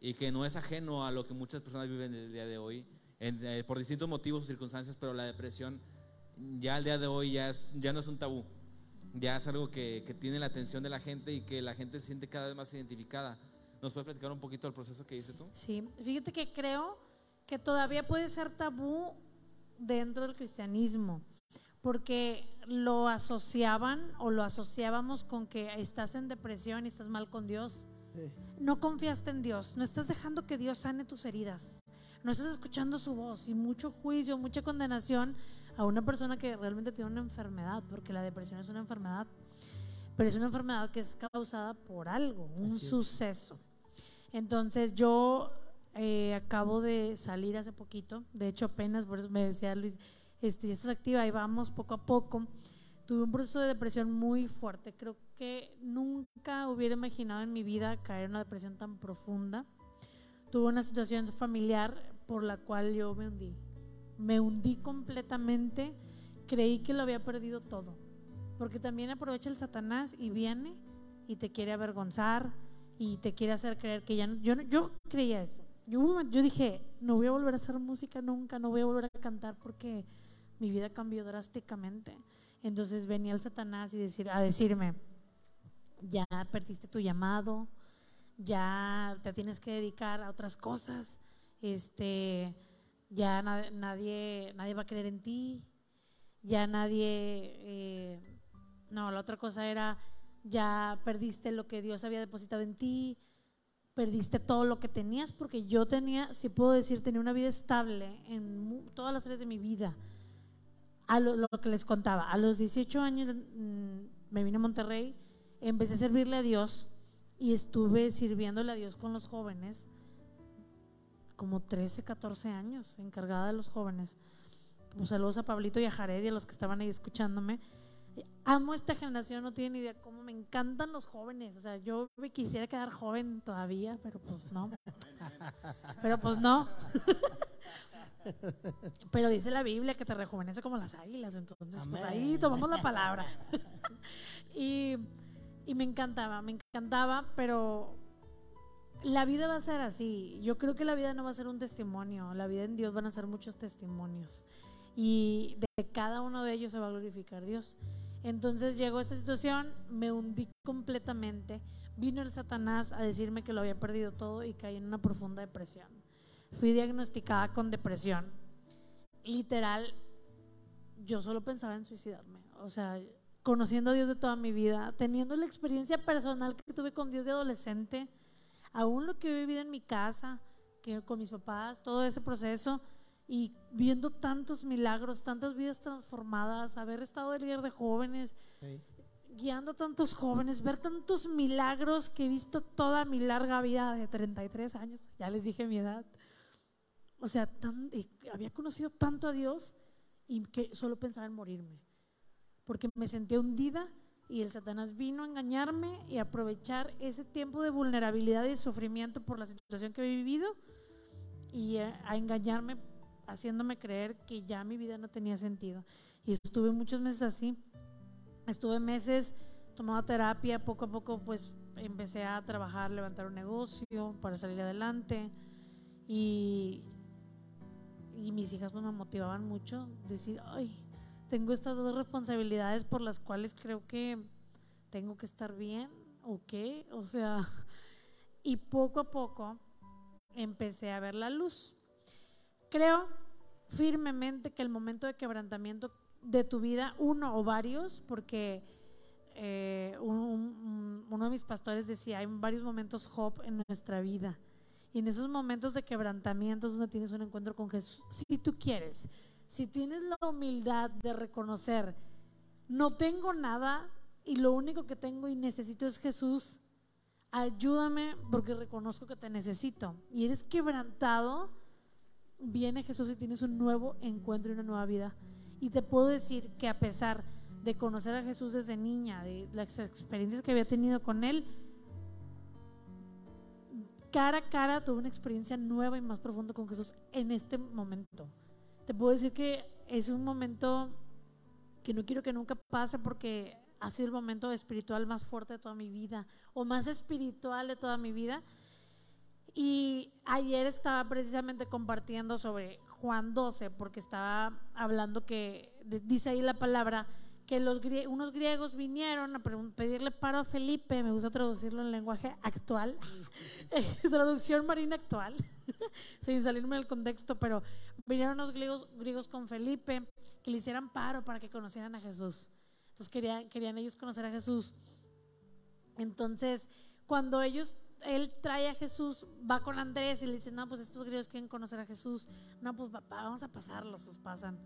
y que no es ajeno a lo que muchas personas viven el día de hoy, eh, por distintos motivos circunstancias, pero la depresión ya al día de hoy ya, es, ya no es un tabú, ya es algo que, que tiene la atención de la gente y que la gente se siente cada vez más identificada. ¿Nos puedes platicar un poquito del proceso que hiciste tú? Sí, fíjate que creo que todavía puede ser tabú dentro del cristianismo, porque lo asociaban o lo asociábamos con que estás en depresión y estás mal con Dios. Sí. No confiaste en Dios, no estás dejando que Dios sane tus heridas, no estás escuchando su voz y mucho juicio, mucha condenación a una persona que realmente tiene una enfermedad, porque la depresión es una enfermedad, pero es una enfermedad que es causada por algo, un Así es. suceso. Entonces yo eh, acabo de salir hace poquito, de hecho apenas, por eso me decía Luis, este, ya estás activa y vamos poco a poco. Tuve un proceso de depresión muy fuerte, creo que nunca hubiera imaginado en mi vida caer en una depresión tan profunda. Tuve una situación familiar por la cual yo me hundí. Me hundí completamente, creí que lo había perdido todo, porque también aprovecha el Satanás y viene y te quiere avergonzar y te quiere hacer creer que ya no, yo, yo creía eso. Yo, yo dije, no voy a volver a hacer música nunca, no voy a volver a cantar porque mi vida cambió drásticamente. Entonces venía el Satanás y decir, a decirme, ya perdiste tu llamado, ya te tienes que dedicar a otras cosas, este, ya na- nadie, nadie va a creer en ti, ya nadie, eh, no, la otra cosa era, ya perdiste lo que Dios había depositado en ti, perdiste todo lo que tenías, porque yo tenía, si puedo decir, tenía una vida estable en todas las áreas de mi vida. A lo, lo que les contaba, a los 18 años mm, me vine a Monterrey, empecé a servirle a Dios y estuve sirviéndole a Dios con los jóvenes como 13, 14 años, encargada de los jóvenes. Pues saludos a Pablito y a Jared y a los que estaban ahí escuchándome. Amo esta generación, no tienen idea cómo me encantan los jóvenes. O sea, yo me quisiera quedar joven todavía, pero pues no. Pero pues no. Pero dice la Biblia que te rejuvenece como las águilas, entonces pues ahí tomamos la palabra. y, y me encantaba, me encantaba, pero la vida va a ser así. Yo creo que la vida no va a ser un testimonio, la vida en Dios van a ser muchos testimonios. Y de cada uno de ellos se va a glorificar Dios. Entonces llegó esta situación, me hundí completamente. Vino el Satanás a decirme que lo había perdido todo y caí en una profunda depresión. Fui diagnosticada con depresión. Literal, yo solo pensaba en suicidarme. O sea, conociendo a Dios de toda mi vida, teniendo la experiencia personal que tuve con Dios de adolescente, aún lo que he vivido en mi casa, que con mis papás, todo ese proceso, y viendo tantos milagros, tantas vidas transformadas, haber estado de líder de jóvenes, Sí. guiando a tantos jóvenes, ver tantos milagros que he visto toda mi larga vida de 33 años, ya les dije mi edad. O sea, tan- había conocido tanto a Dios y que solo pensaba en morirme, porque me sentía hundida y el Satanás vino a engañarme y aprovechar ese tiempo de vulnerabilidad y sufrimiento por la situación que he vivido y a, a engañarme haciéndome creer que ya mi vida no tenía sentido. Y estuve muchos meses así. Estuve meses tomando terapia, poco a poco pues empecé a trabajar, levantar un negocio para salir adelante y, y mis hijas pues, me motivaban mucho, decir, ay, tengo estas dos responsabilidades por las cuales creo que tengo que estar bien, ok, o sea, y poco a poco empecé a ver la luz. Creo firmemente que el momento de quebrantamiento de tu vida, uno o varios, porque eh, un- un- uno de mis pastores decía, hay varios momentos Job en nuestra vida. Y en esos momentos de quebrantamiento es donde tienes un encuentro con Jesús. Si tú quieres, si tienes la humildad de reconocer, no tengo nada y lo único que tengo y necesito es Jesús, ayúdame porque reconozco que te necesito. Y eres quebrantado, viene Jesús y tienes un nuevo encuentro y una nueva vida. Y te puedo decir que a pesar de conocer a Jesús desde niña, de las experiencias que había tenido con Él, cara a cara tuve una experiencia nueva y más profunda con Jesús en este momento. Te puedo decir que es un momento que no quiero que nunca pase porque ha sido el momento espiritual más fuerte de toda mi vida o más espiritual de toda mi vida. Y ayer estaba precisamente compartiendo sobre Juan 12 porque estaba hablando que dice ahí la palabra que los unos griegos vinieron a pedirle paro a Felipe, me gusta traducirlo en lenguaje actual, traducción marina actual, sin salirme del contexto, pero vinieron los griegos, griegos con Felipe que le hicieran paro para que conocieran a Jesús. Entonces querían, querían ellos conocer a Jesús. Entonces, cuando ellos, él trae a Jesús, va con Andrés y le dice, no, pues estos griegos quieren conocer a Jesús. No, pues vamos a pasarlos, los pasan.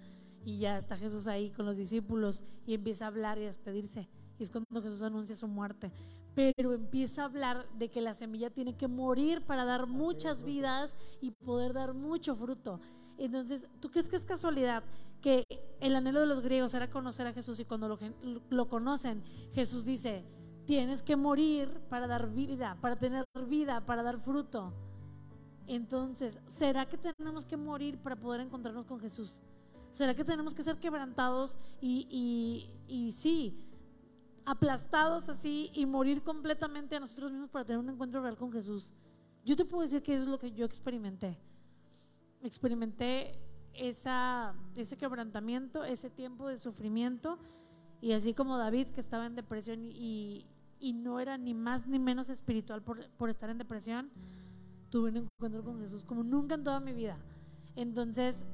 Y ya está Jesús ahí con los discípulos y empieza a hablar y a despedirse. Y es cuando Jesús anuncia su muerte. Pero empieza a hablar de que la semilla tiene que morir para dar muchas vidas y poder dar mucho fruto. Entonces, ¿tú crees que es casualidad que el anhelo de los griegos era conocer a Jesús y cuando lo, lo conocen, Jesús dice, tienes que morir para dar vida, para tener vida, para dar fruto? Entonces, ¿será que tenemos que morir para poder encontrarnos con Jesús? ¿Será que tenemos que ser quebrantados y, y, y sí, aplastados así y morir completamente a nosotros mismos para tener un encuentro real con Jesús? Yo te puedo decir que eso es lo que yo experimenté. Experimenté esa, ese quebrantamiento, ese tiempo de sufrimiento y así como David que estaba en depresión y, y- no era ni más ni menos espiritual por, por estar en depresión, tuve un encuentro con Jesús como nunca en toda mi vida. Entonces,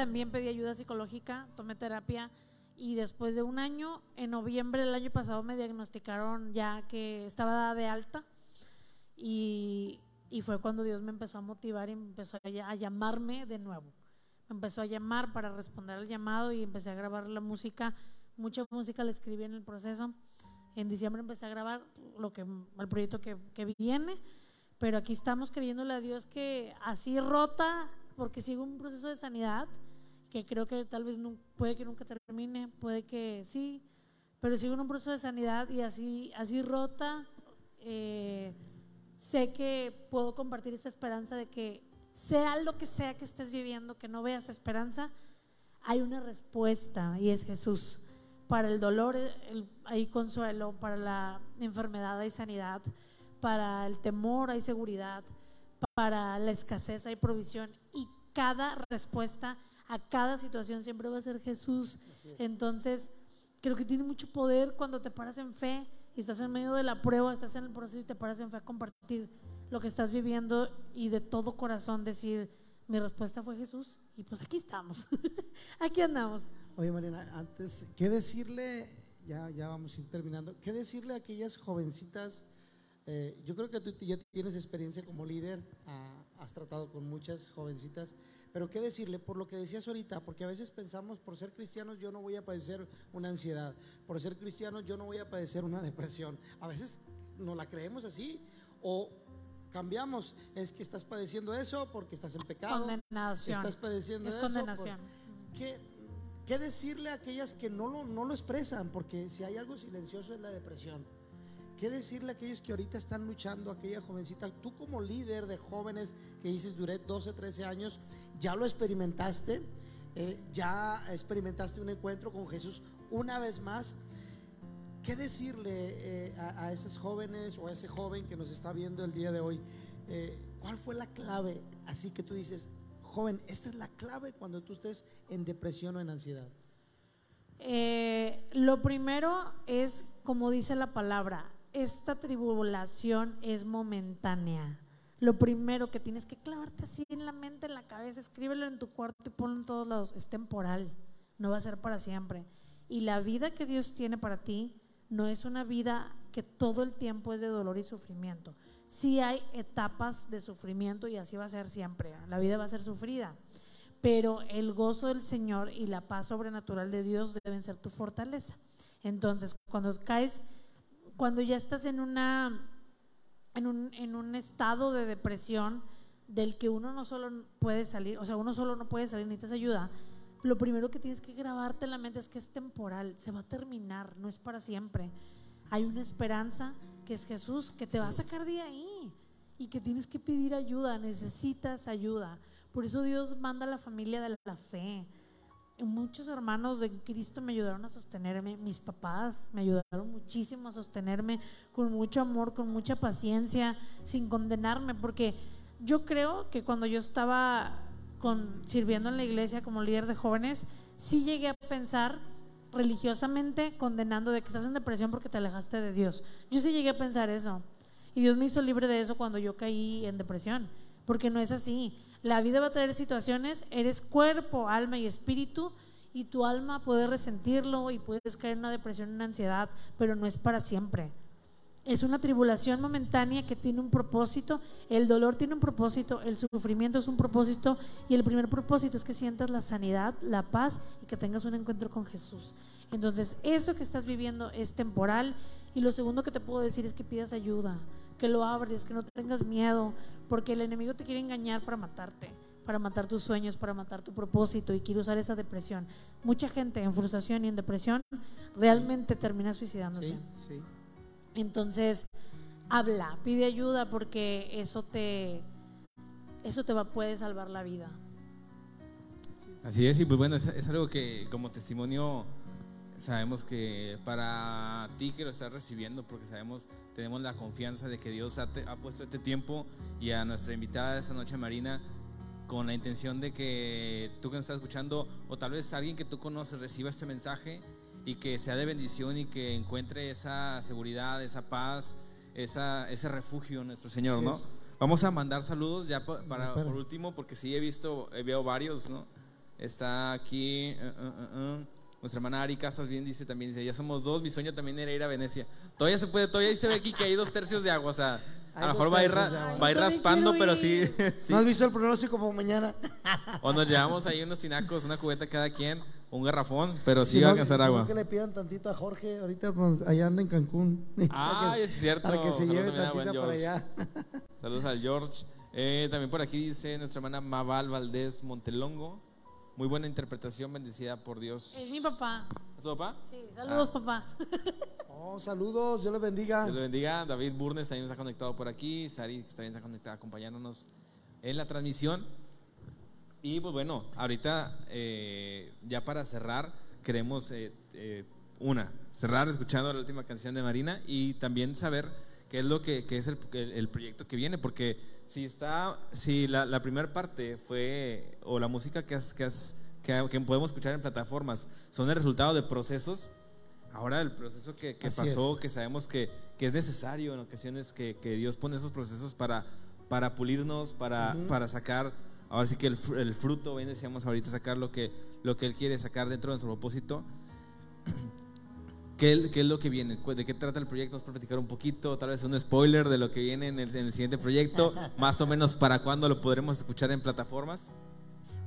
también pedí ayuda psicológica, tomé terapia y después de un año, en noviembre del año pasado me diagnosticaron ya que estaba de alta y, y fue cuando Dios me empezó a motivar y empezó a, a llamarme de nuevo. Me empezó a llamar para responder al llamado y empecé a grabar la música. Mucha música la escribí en el proceso. En diciembre empecé a grabar lo que, el proyecto que, que viene, pero aquí estamos creyéndole a Dios que así rota, porque sigo un proceso de sanidad, que creo que tal vez no, puede que nunca termine, puede que sí, pero sigo en un proceso de sanidad y así, así rota, eh, sé que puedo compartir esta esperanza de que sea lo que sea que estés viviendo, que no veas esperanza, hay una respuesta y es Jesús. Para el dolor el- hay consuelo, para la enfermedad hay sanidad, para el temor hay seguridad, para la escasez hay provisión y cada respuesta a cada situación siempre va a ser Jesús. Entonces, creo que tiene mucho poder cuando te paras en fe y estás en medio de la prueba, estás en el proceso y te paras en fe a compartir lo que estás viviendo y de todo corazón decir, mi respuesta fue Jesús y pues aquí estamos, aquí andamos. Oye, Mariana, antes, ¿qué decirle? Ya, ya vamos a ir terminando. ¿Qué decirle a aquellas jovencitas? Eh, yo creo que tú ya tienes experiencia como líder, ah, has tratado con muchas jovencitas, pero ¿qué decirle? Por lo que decías ahorita, porque a veces pensamos, por ser cristianos yo no voy a padecer una ansiedad, por ser cristianos yo no voy a padecer una depresión. A veces no la creemos así, o cambiamos, es que estás padeciendo eso porque estás en pecado, Condenación. estás padeciendo Es eso por- condenación. ¿Qué, qué decirle a aquellas que no lo, no lo expresan? Porque si hay algo silencioso es la depresión. ¿Qué decirle a aquellos que ahorita están luchando, aquella jovencita? Tú como líder de jóvenes que dices, duré 12, 13 años, ya lo experimentaste, Eh, ya experimentaste un encuentro con Jesús una vez más. ¿Qué decirle eh, a, a esas jóvenes o a ese joven que nos está viendo el día de hoy? Eh, ¿Cuál fue la clave? Así que tú dices, joven, esta es la clave cuando tú estés en depresión o en ansiedad. Eh, lo primero es, como dice la palabra, esta tribulación es momentánea. Lo primero que tienes que clavarte así en la mente, en la cabeza, escríbelo en tu cuarto y ponlo en todos lados. Es temporal, no va a ser para siempre. Y la vida que Dios tiene para ti no es una vida que todo el tiempo es de dolor y sufrimiento. Sí hay etapas de sufrimiento y así va a ser siempre. La vida va a ser sufrida. Pero el gozo del Señor y la paz sobrenatural de Dios deben ser tu fortaleza. Entonces, cuando caes, cuando ya estás en una en un, en un estado de depresión del que uno no solo puede salir, o sea, uno solo no puede salir, necesitas ayuda, lo primero que tienes que grabarte en la mente es que es temporal, se va a terminar, no es para siempre. Hay una esperanza que es Jesús, que te va a sacar de ahí y que tienes que pedir ayuda, necesitas ayuda. Por eso Dios manda a la familia de la fe. Muchos hermanos de Cristo me ayudaron a sostenerme, mis papás me ayudaron muchísimo a sostenerme con mucho amor, con mucha paciencia, sin condenarme, porque yo creo que cuando yo estaba sirviendo en la iglesia como líder de jóvenes, sí llegué a pensar religiosamente condenando de que estás en depresión porque te alejaste de Dios. Yo sí llegué a pensar eso. Y Dios me hizo libre de eso cuando yo caí en depresión, porque no es así. La vida va a traer situaciones, eres cuerpo, alma y espíritu, y tu alma puede resentirlo y puedes caer en una depresión, en una ansiedad, pero no es para siempre. Es una tribulación momentánea que tiene un propósito, el dolor tiene un propósito, el sufrimiento es un propósito y el primer propósito es que sientas la sanidad, la paz y que tengas un encuentro con Jesús. Entonces, eso que estás viviendo es temporal y lo segundo que te puedo decir es que pidas ayuda, que lo abres, que no tengas miedo, porque el enemigo te quiere engañar para matarte, para matar tus sueños, para matar tu propósito y quiere usar esa depresión. Mucha gente en frustración y en depresión realmente termina suicidándose. Sí, sí. Entonces, habla, pide ayuda porque eso te eso te va puede salvar la vida. Así es, y pues bueno, es, es algo que como testimonio sabemos que para ti que lo estás recibiendo, porque sabemos, tenemos la confianza de que Dios ha, te- ha puesto este tiempo y a nuestra invitada esta noche, Marina, con la intención de que tú que nos estás escuchando, o tal vez alguien que tú conoces, reciba este mensaje y que sea de bendición y que encuentre esa seguridad, esa paz, esa, ese refugio en nuestro Señor, Así ¿no? es. Vamos a mandar saludos ya pa- para, Espera. por último, porque sí he visto, veo varios, ¿no? Está aquí eh, eh, eh. Nuestra hermana Ari Casas bien dice también, dice, ya somos dos, mi sueño también era ir a Venecia. Todavía se puede, todavía se ve aquí que hay dos tercios de agua, o sea, Hay a lo mejor va a ir, ra- va a ir raspando, pero sí, sí. ¿No has visto el pronóstico como mañana? O nos llevamos ahí unos tinacos, una cubeta cada quien, un garrafón, pero sí Si va a no- alcanzar si no agua. que le pidan tantito a Jorge, ahorita pues, allá anda en Cancún. Ah, Para que- es cierto. Para que se Saludos lleve a tantito para George. allá. Saludos al George. Eh, también por aquí dice nuestra hermana Maval Valdés Montelongo. Muy buena interpretación, bendecida por Dios. Es mi papá. ¿Es tu papá? Sí, saludos Ah. papá. Oh, saludos, Dios le bendiga. Dios le bendiga. David Burnes también está conectado por aquí. Sari también está conectada acompañándonos en la transmisión. Y pues bueno, ahorita eh, ya para cerrar, queremos eh, eh, una, cerrar escuchando la última canción de Marina y también saber qué es lo que, qué es el, el- el proyecto que viene, porque si está, si la, la primera parte fue, o la música que, has, que, has- que, que podemos escuchar en plataformas, son el resultado de procesos, ahora el proceso que, que pasó, es. que sabemos que, que es necesario en ocasiones que, que Dios pone esos procesos para, para pulirnos, para, para sacar, ahora sí que el, el fruto, bien decíamos ahorita, sacar lo que, lo que Él quiere sacar dentro de nuestro propósito. ¿Qué, qué es lo que viene? ¿De qué trata el proyecto? ¿Nos puede platicar un poquito? Tal vez un spoiler de lo que viene en el, en el siguiente proyecto. Más o menos para cuándo lo podremos escuchar en plataformas.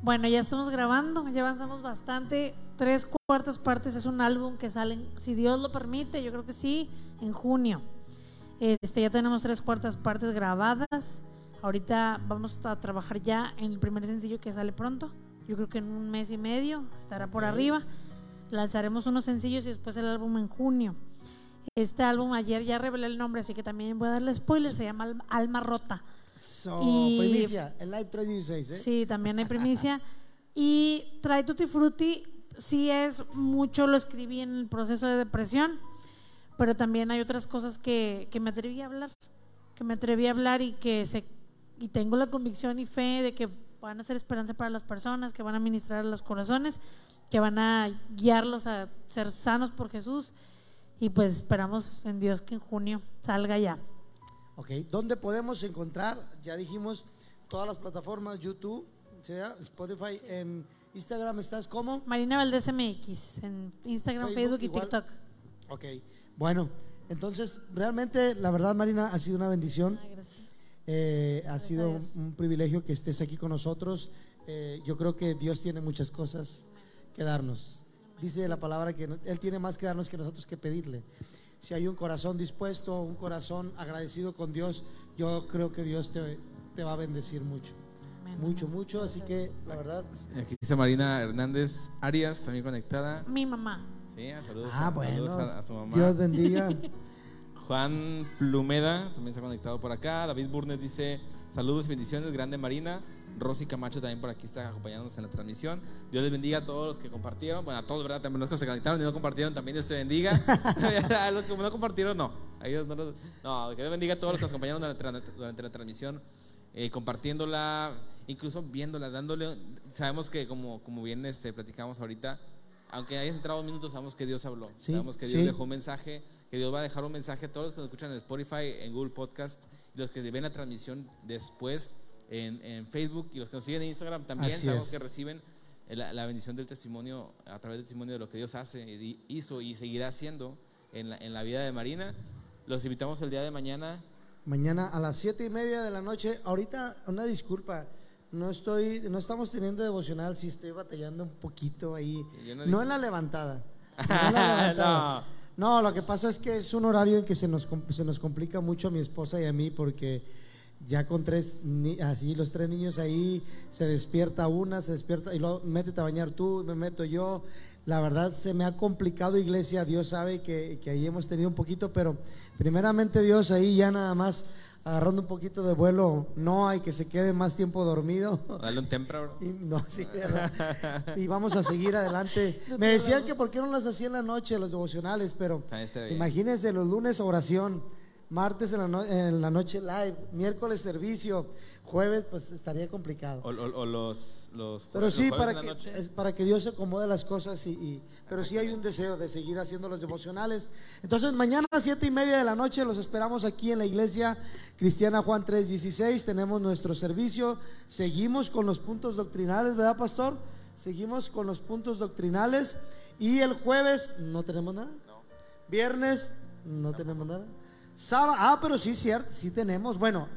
Bueno, ya estamos grabando, ya avanzamos bastante. Tres cuartas partes es un álbum que sale, si Dios lo permite, yo creo que sí, en junio. Este, ya tenemos tres cuartas partes grabadas. Ahorita vamos a trabajar ya en el primer sencillo que sale pronto. Yo creo que en un mes y medio estará por arriba. Lanzaremos unos sencillos y después el álbum en junio. Este álbum ayer ya revelé el nombre, así que también voy a darle spoiler. Se llama Al- Alma Rota. So, Y- primicia, el Live 316, ¿eh? Sí, también hay primicia. Y Trae Tutti Frutti, sí es mucho, lo escribí en el proceso de depresión, pero también hay otras cosas que, que me atreví a hablar, que me atreví a hablar y que se, y tengo la convicción y fe de que van a ser esperanza para las personas, que van a ministrar a los corazones, que van a guiarlos a ser sanos por Jesús. Y pues esperamos en Dios que en junio salga ya. Ok, ¿dónde podemos encontrar? Ya dijimos todas las plataformas, YouTube, sea, Spotify, en Instagram estás como. Marina Valdés MX en Instagram, Facebook Facebook, y igual. TikTok. Ok, bueno, entonces realmente la verdad Marina ha sido una bendición. Ay, gracias. Eh, ha sido un, un privilegio que estés aquí con nosotros. Eh, yo creo que Dios tiene muchas cosas que darnos. Dice la palabra que no- Él tiene más que darnos que nosotros que pedirle. Si hay un corazón dispuesto, un corazón agradecido con Dios, yo creo que Dios te, te va a bendecir mucho. Mucho, mucho. Así que la verdad. Aquí dice Marina Hernández Arias, también conectada. Mi mamá. Sí, saludos, Ah, a, bueno. saludos a, a su mamá. Dios bendiga. Juan Plumeda también se ha conectado por acá. David Burnes dice saludos y bendiciones, grande Marina. Rosy Camacho también por aquí está acompañándonos en la transmisión. Dios les bendiga a todos los que compartieron. Bueno, a todos, ¿verdad? También los que se conectaron y no compartieron, también Dios te bendiga. a los que no compartieron, no. A ellos no, los- no, que Dios bendiga a todos los que nos acompañaron durante, la- durante la transmisión, eh, compartiéndola, incluso viéndola, dándole. Sabemos que, como, como bien este, platicamos ahorita, aunque hayas entrado un minuto, sabemos que Dios habló. Sí, sabemos que Dios sí. dejó un mensaje, que Dios va a dejar un mensaje a todos los que nos escuchan en Spotify, en Google Podcast, los que ven la transmisión después en, en Facebook y los que nos siguen en Instagram también Así sabemos es. que reciben la, la bendición del testimonio a través del testimonio de lo que Dios hace, hizo y seguirá haciendo en la, en la vida de Marina. Los invitamos el día de mañana. Mañana a las siete y media de la noche. Ahorita, una disculpa. No estoy, no estamos teniendo devocional, sí estoy batallando un poquito ahí. No en la levantada. No en la levantada. no. lo que pasa es que es un horario en que se nos, se nos complica mucho a mi esposa y a mí porque ya con tres, así los tres niños ahí, se despierta una, se despierta y luego métete a bañar tú, me meto yo. La verdad se me ha complicado iglesia, Dios sabe que, que ahí hemos tenido un poquito, pero primeramente Dios ahí ya nada más agarrando un poquito de vuelo, no hay que se quede más tiempo dormido. Dale un tempra, bro. Y, no, sí, y vamos a seguir adelante. Me decían que por qué no las hacía en la noche, los devocionales, pero imagínense los lunes oración, martes en la, no- en la noche live, miércoles servicio, jueves pues estaría complicado. O, o- o los, los Pero los sí, jueves para que, es para que Dios se acomode las cosas y, y- pero sí hay un deseo de seguir haciendo los devocionales. Entonces mañana a siete y media de la noche los esperamos aquí en la iglesia cristiana Juan 3:16. Tenemos nuestro servicio. Seguimos con los puntos doctrinales, ¿verdad, pastor? Seguimos con los puntos doctrinales y el jueves no tenemos nada. Viernes no tenemos nada. Sábado, ah, pero sí, cierto, sí tenemos. Bueno,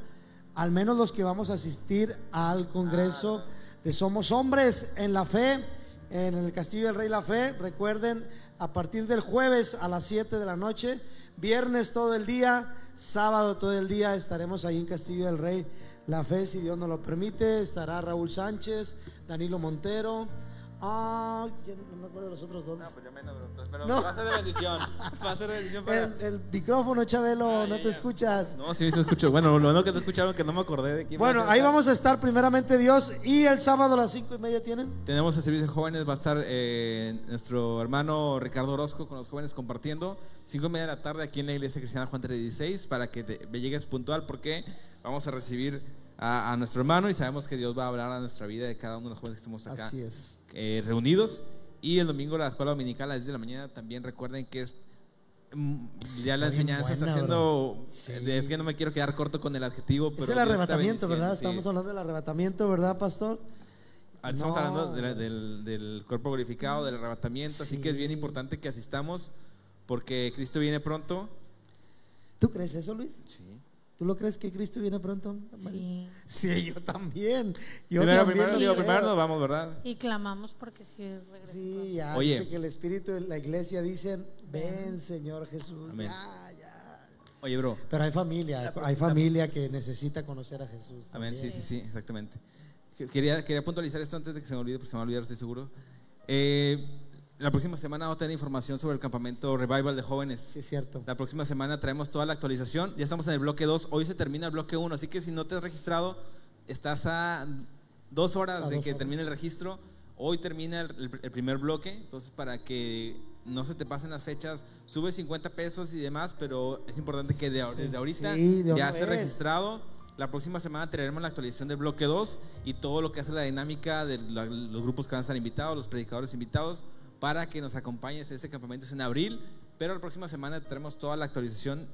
al menos los que vamos a asistir al Congreso de Somos Hombres en la Fe, en el Castillo del Rey La Fe. Recuerden, a partir del jueves a las 7 de la noche, viernes todo el día, sábado todo el día estaremos ahí en Castillo del Rey La Fe, si Dios nos lo permite. Estará Raúl Sánchez, Danilo Montero. Ah, ¿quién? no me acuerdo de los otros dos. pues yo menos, bro. Pero No. va a ser de bendición. Va a ser de bendición para. El, el micrófono, Chabelo, no ya, te ya. escuchas. No, sí, sí escucho. Bueno, lo bueno que te escucharon que no me acordé de quién Bueno, va a ahí vamos a estar primeramente Dios y el sábado a las cinco y media tienen. Tenemos el servicio de jóvenes, va a estar eh, nuestro hermano Ricardo Orozco con los jóvenes compartiendo. Cinco y media de la tarde aquí en la iglesia cristiana Juan 316 para que te, llegues puntual porque vamos a recibir a, a nuestro hermano y sabemos que Dios va a hablar a nuestra vida de cada uno de los jóvenes que estamos acá Así es. Eh, reunidos. Y el domingo la escuela dominical a las 10 de la mañana también recuerden que es mm, ya la Está enseñanza está haciendo Sí. es que no me quiero quedar corto con el adjetivo pero es el arrebatamiento, ¿verdad? sí. Estamos hablando del arrebatamiento, ¿verdad, pastor? Ah, Estamos No. hablando de la- del, del cuerpo glorificado, del arrebatamiento, así que es bien importante que asistamos porque Cristo viene pronto. ¿Tú crees eso, Luis? Sí. ¿Tú lo crees que Cristo viene pronto? Sí. Sí, yo también. Yo primero, también primero, lo digo, primero nos vamos, ¿verdad? Y clamamos porque si regresa. Sí, ya Oye. dice que el Espíritu de la iglesia dicen, ven Señor Jesús. Amén. Ya, ya. Oye, bro. Pero hay familia, hay familia que necesita conocer a Jesús. Amén, sí, también. sí, sí, exactamente. Que- Quería, quería puntualizar esto antes de que se me olvide, porque se me va a olvidar, estoy seguro. Eh, la próxima semana vamos a tener información sobre el campamento Revival de jóvenes. Sí, es cierto. La próxima semana traemos toda la actualización. Ya estamos en el bloque 2. Hoy se termina el bloque 1. Así que si no te has registrado, estás a dos horas A de dos que horas. termine el registro. Hoy termina el, primer bloque. Entonces, para que no se te pasen las fechas, sube 50 pesos y demás. Pero es importante que de- desde ahorita Sí, de ya estés registrado. La próxima semana traeremos la actualización del bloque 2 y todo lo que hace la dinámica de la- los grupos que van a estar invitados, los predicadores invitados, para que nos acompañes. Este campamento es en abril Pero la próxima semana tenemos toda la actualización,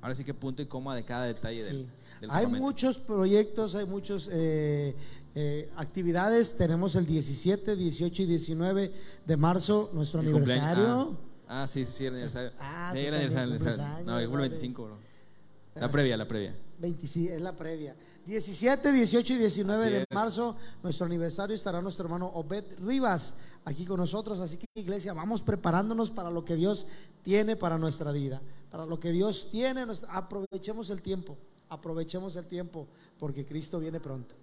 ahora sí que punto y coma de cada detalle del, Sí. del Hay campamento. muchos proyectos, hay muchas actividades. Tenemos el 17, 18 y 19 de marzo, nuestro Mi aniversario. Ah, ah, sí, sí, el aniversario. Ah, Sí, el aniversario, el No, ¿verdad? 25, bro. La previa, la previa. 25, es la previa. 17, 18 y 19 Así de es. marzo, nuestro aniversario, estará nuestro hermano Obed Rivas aquí con nosotros. Así que, iglesia, vamos preparándonos para lo que Dios tiene para nuestra vida. Para lo que Dios tiene, aprovechemos el tiempo. Aprovechemos el tiempo, porque Cristo viene pronto.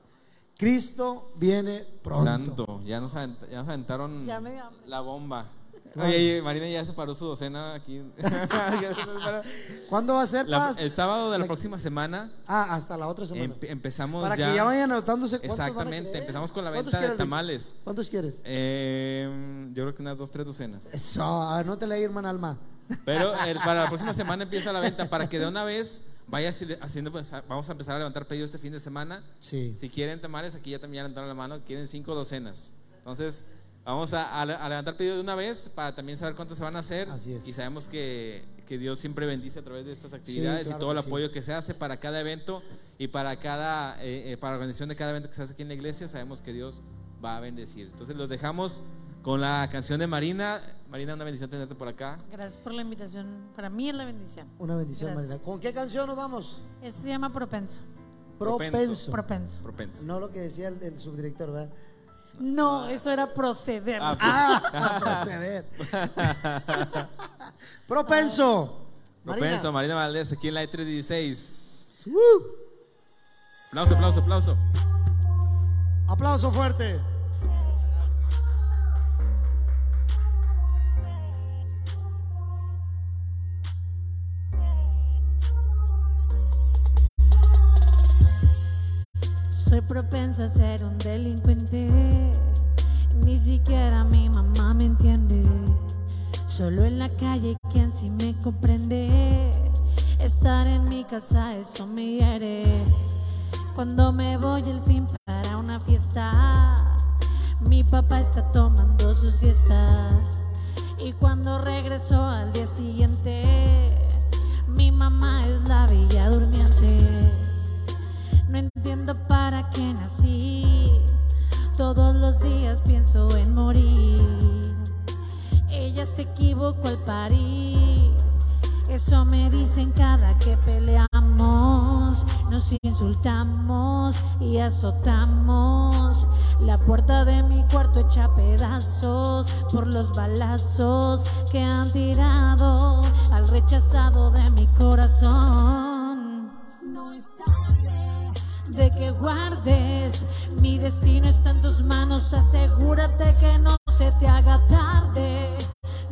Cristo viene pronto. Santo, ya nos, avent- ya nos aventaron Ya la bomba. Oye, Marina ya se paró su docena aquí. ¿Cuándo va a ser, La- el sábado de la La- próxima semana Ah, hasta la otra semana. empe- empezamos Para ya. que ya vayan anotándose cuántos van a Exactamente, empezamos con la ¿Cuántos venta de tamales. ¿Cuántos quieres? Eh, yo creo que unas dos, tres docenas. Eso, a ver, no te leí, hermana Alma. Pero eh, para la próxima semana empieza la venta para que de una vez vaya haci- haciendo, pues, vamos a empezar a levantar pedidos este fin de semana. Sí. Si quieren tamales, aquí ya también ya levantaron la mano, quieren cinco docenas. Entonces, vamos a, a- levantar pedidos de una vez para también saber cuántos se van a hacer. Así es. Y sabemos que, que Dios siempre bendice a través de estas actividades claro y todo el sí. apoyo que se hace para cada evento y para cada eh, eh, para la organización de cada evento que se hace aquí en la iglesia. Sabemos que Dios va a bendecir. Entonces, los dejamos con la canción de Marina. Marina, una bendición tenerte por acá. Gracias por la invitación. Para mí es la bendición. Una bendición, Gracias. Marina. ¿Con qué canción nos vamos? Este se llama Propenso. Propenso. Propenso. Propenso. No lo que decía el, el subdirector, ¿verdad? No, eso era proceder. Ah, proceder. Propenso. Propenso, Marina Valdés, aquí en la E316. Uh, Aplauso, aplauso, aplauso. aplauso fuerte. Soy propenso a ser un delincuente. Ni siquiera mi mamá me entiende. Solo en la calle quien sí me comprende. Estar en mi casa eso me hiere. Cuando me voy el fin para una fiesta, mi papá está tomando su siesta. Y cuando regreso al día siguiente, mi mamá es la bella durmiente. No entiendo para qué nací. Todos los días pienso en morir. Ella se equivocó al parir. Eso me dicen cada que peleamos. Nos insultamos y azotamos. La puerta de mi cuarto hecha pedazos por los balazos que han tirado al rechazado de mi corazón. De que guardes. Mi destino está en tus manos. Asegúrate que no se te haga tarde,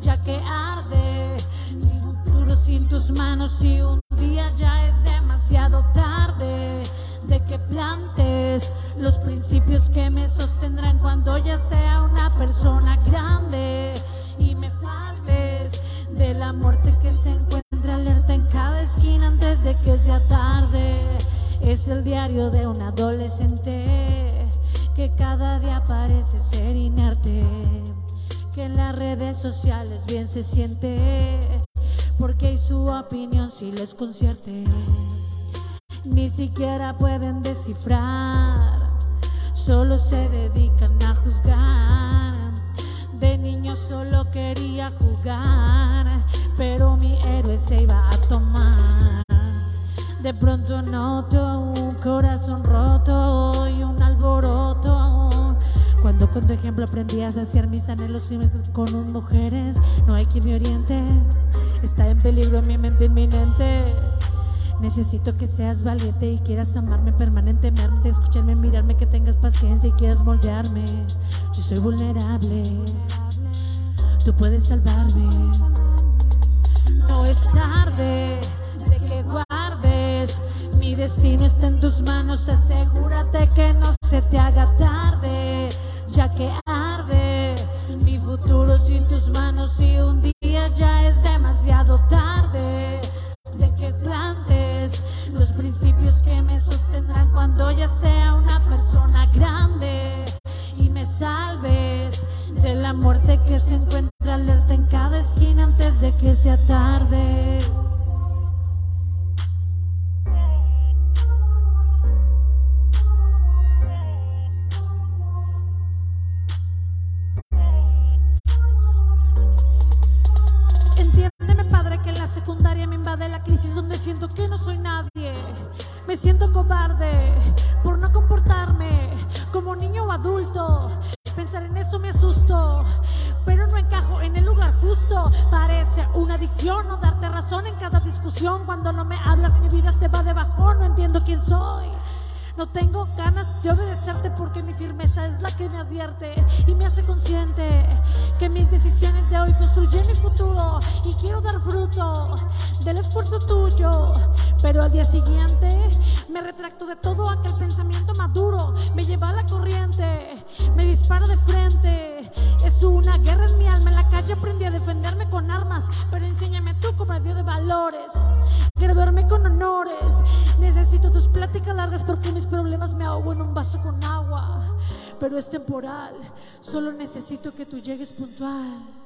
ya que arde. Mi futuro sin tus manos y un día ya es demasiado tarde. De que plantes los principios que me sostendrán cuando ya sea una persona grande y me faltes de la muerte que se encuentra alerta en cada esquina antes de que sea tarde. Es el diario de un adolescente que cada día parece ser inerte, que en las redes sociales bien se siente, porque hay su opinión si les concierte. Ni siquiera pueden descifrar, solo se dedican a juzgar. De niño solo quería jugar, pero mi héroe se iba a tomar. De pronto noto un corazón roto y un alboroto. Cuando con tu ejemplo aprendí a saciar mis anhelos con mujeres, no hay quien me oriente. Está en peligro mi mente inminente. Necesito que seas valiente y quieras amarme permanentemente, escucharme, mirarme, que tengas paciencia y quieras moldearme. Yo soy vulnerable, tú puedes salvarme. No es tarde. Mi destino está en tus manos. Asegúrate que no se te haga tarde, ya que arde. Mi futuro sin tus manos y un día ya es demasiado tarde. De que plantes los principios que me sostendrán cuando ya sea una persona grande y me salves de la muerte que se encuentra alerta en cada esquina antes de que sea tarde. Siento que no soy nadie. Me siento cobarde por no comportarme como niño o adulto. Pensar en eso me asusto, pero no encajo en el lugar justo. Parece una adicción no darte razón en cada discusión. Cuando no me hablas, mi vida se va de bajón. No entiendo quién soy. No tengo ganas de obedecerte porque mi firmeza es la que me advierte y me hace consciente que mis decisiones de hoy construyen mi futuro y quiero dar fruto del esfuerzo tuyo. Pero al día siguiente me retracto de todo aquel pensamiento maduro, me lleva a la corriente, me dispara de frente. Es una guerra en mi alma, en la calle aprendí a defenderme con armas, pero enséñame tú medio de valores. Graduarme con honores. Necesito tus pláticas largas porque problemas me ahogo en un vaso con agua. Pero es temporal. Solo necesito que tú llegues puntual.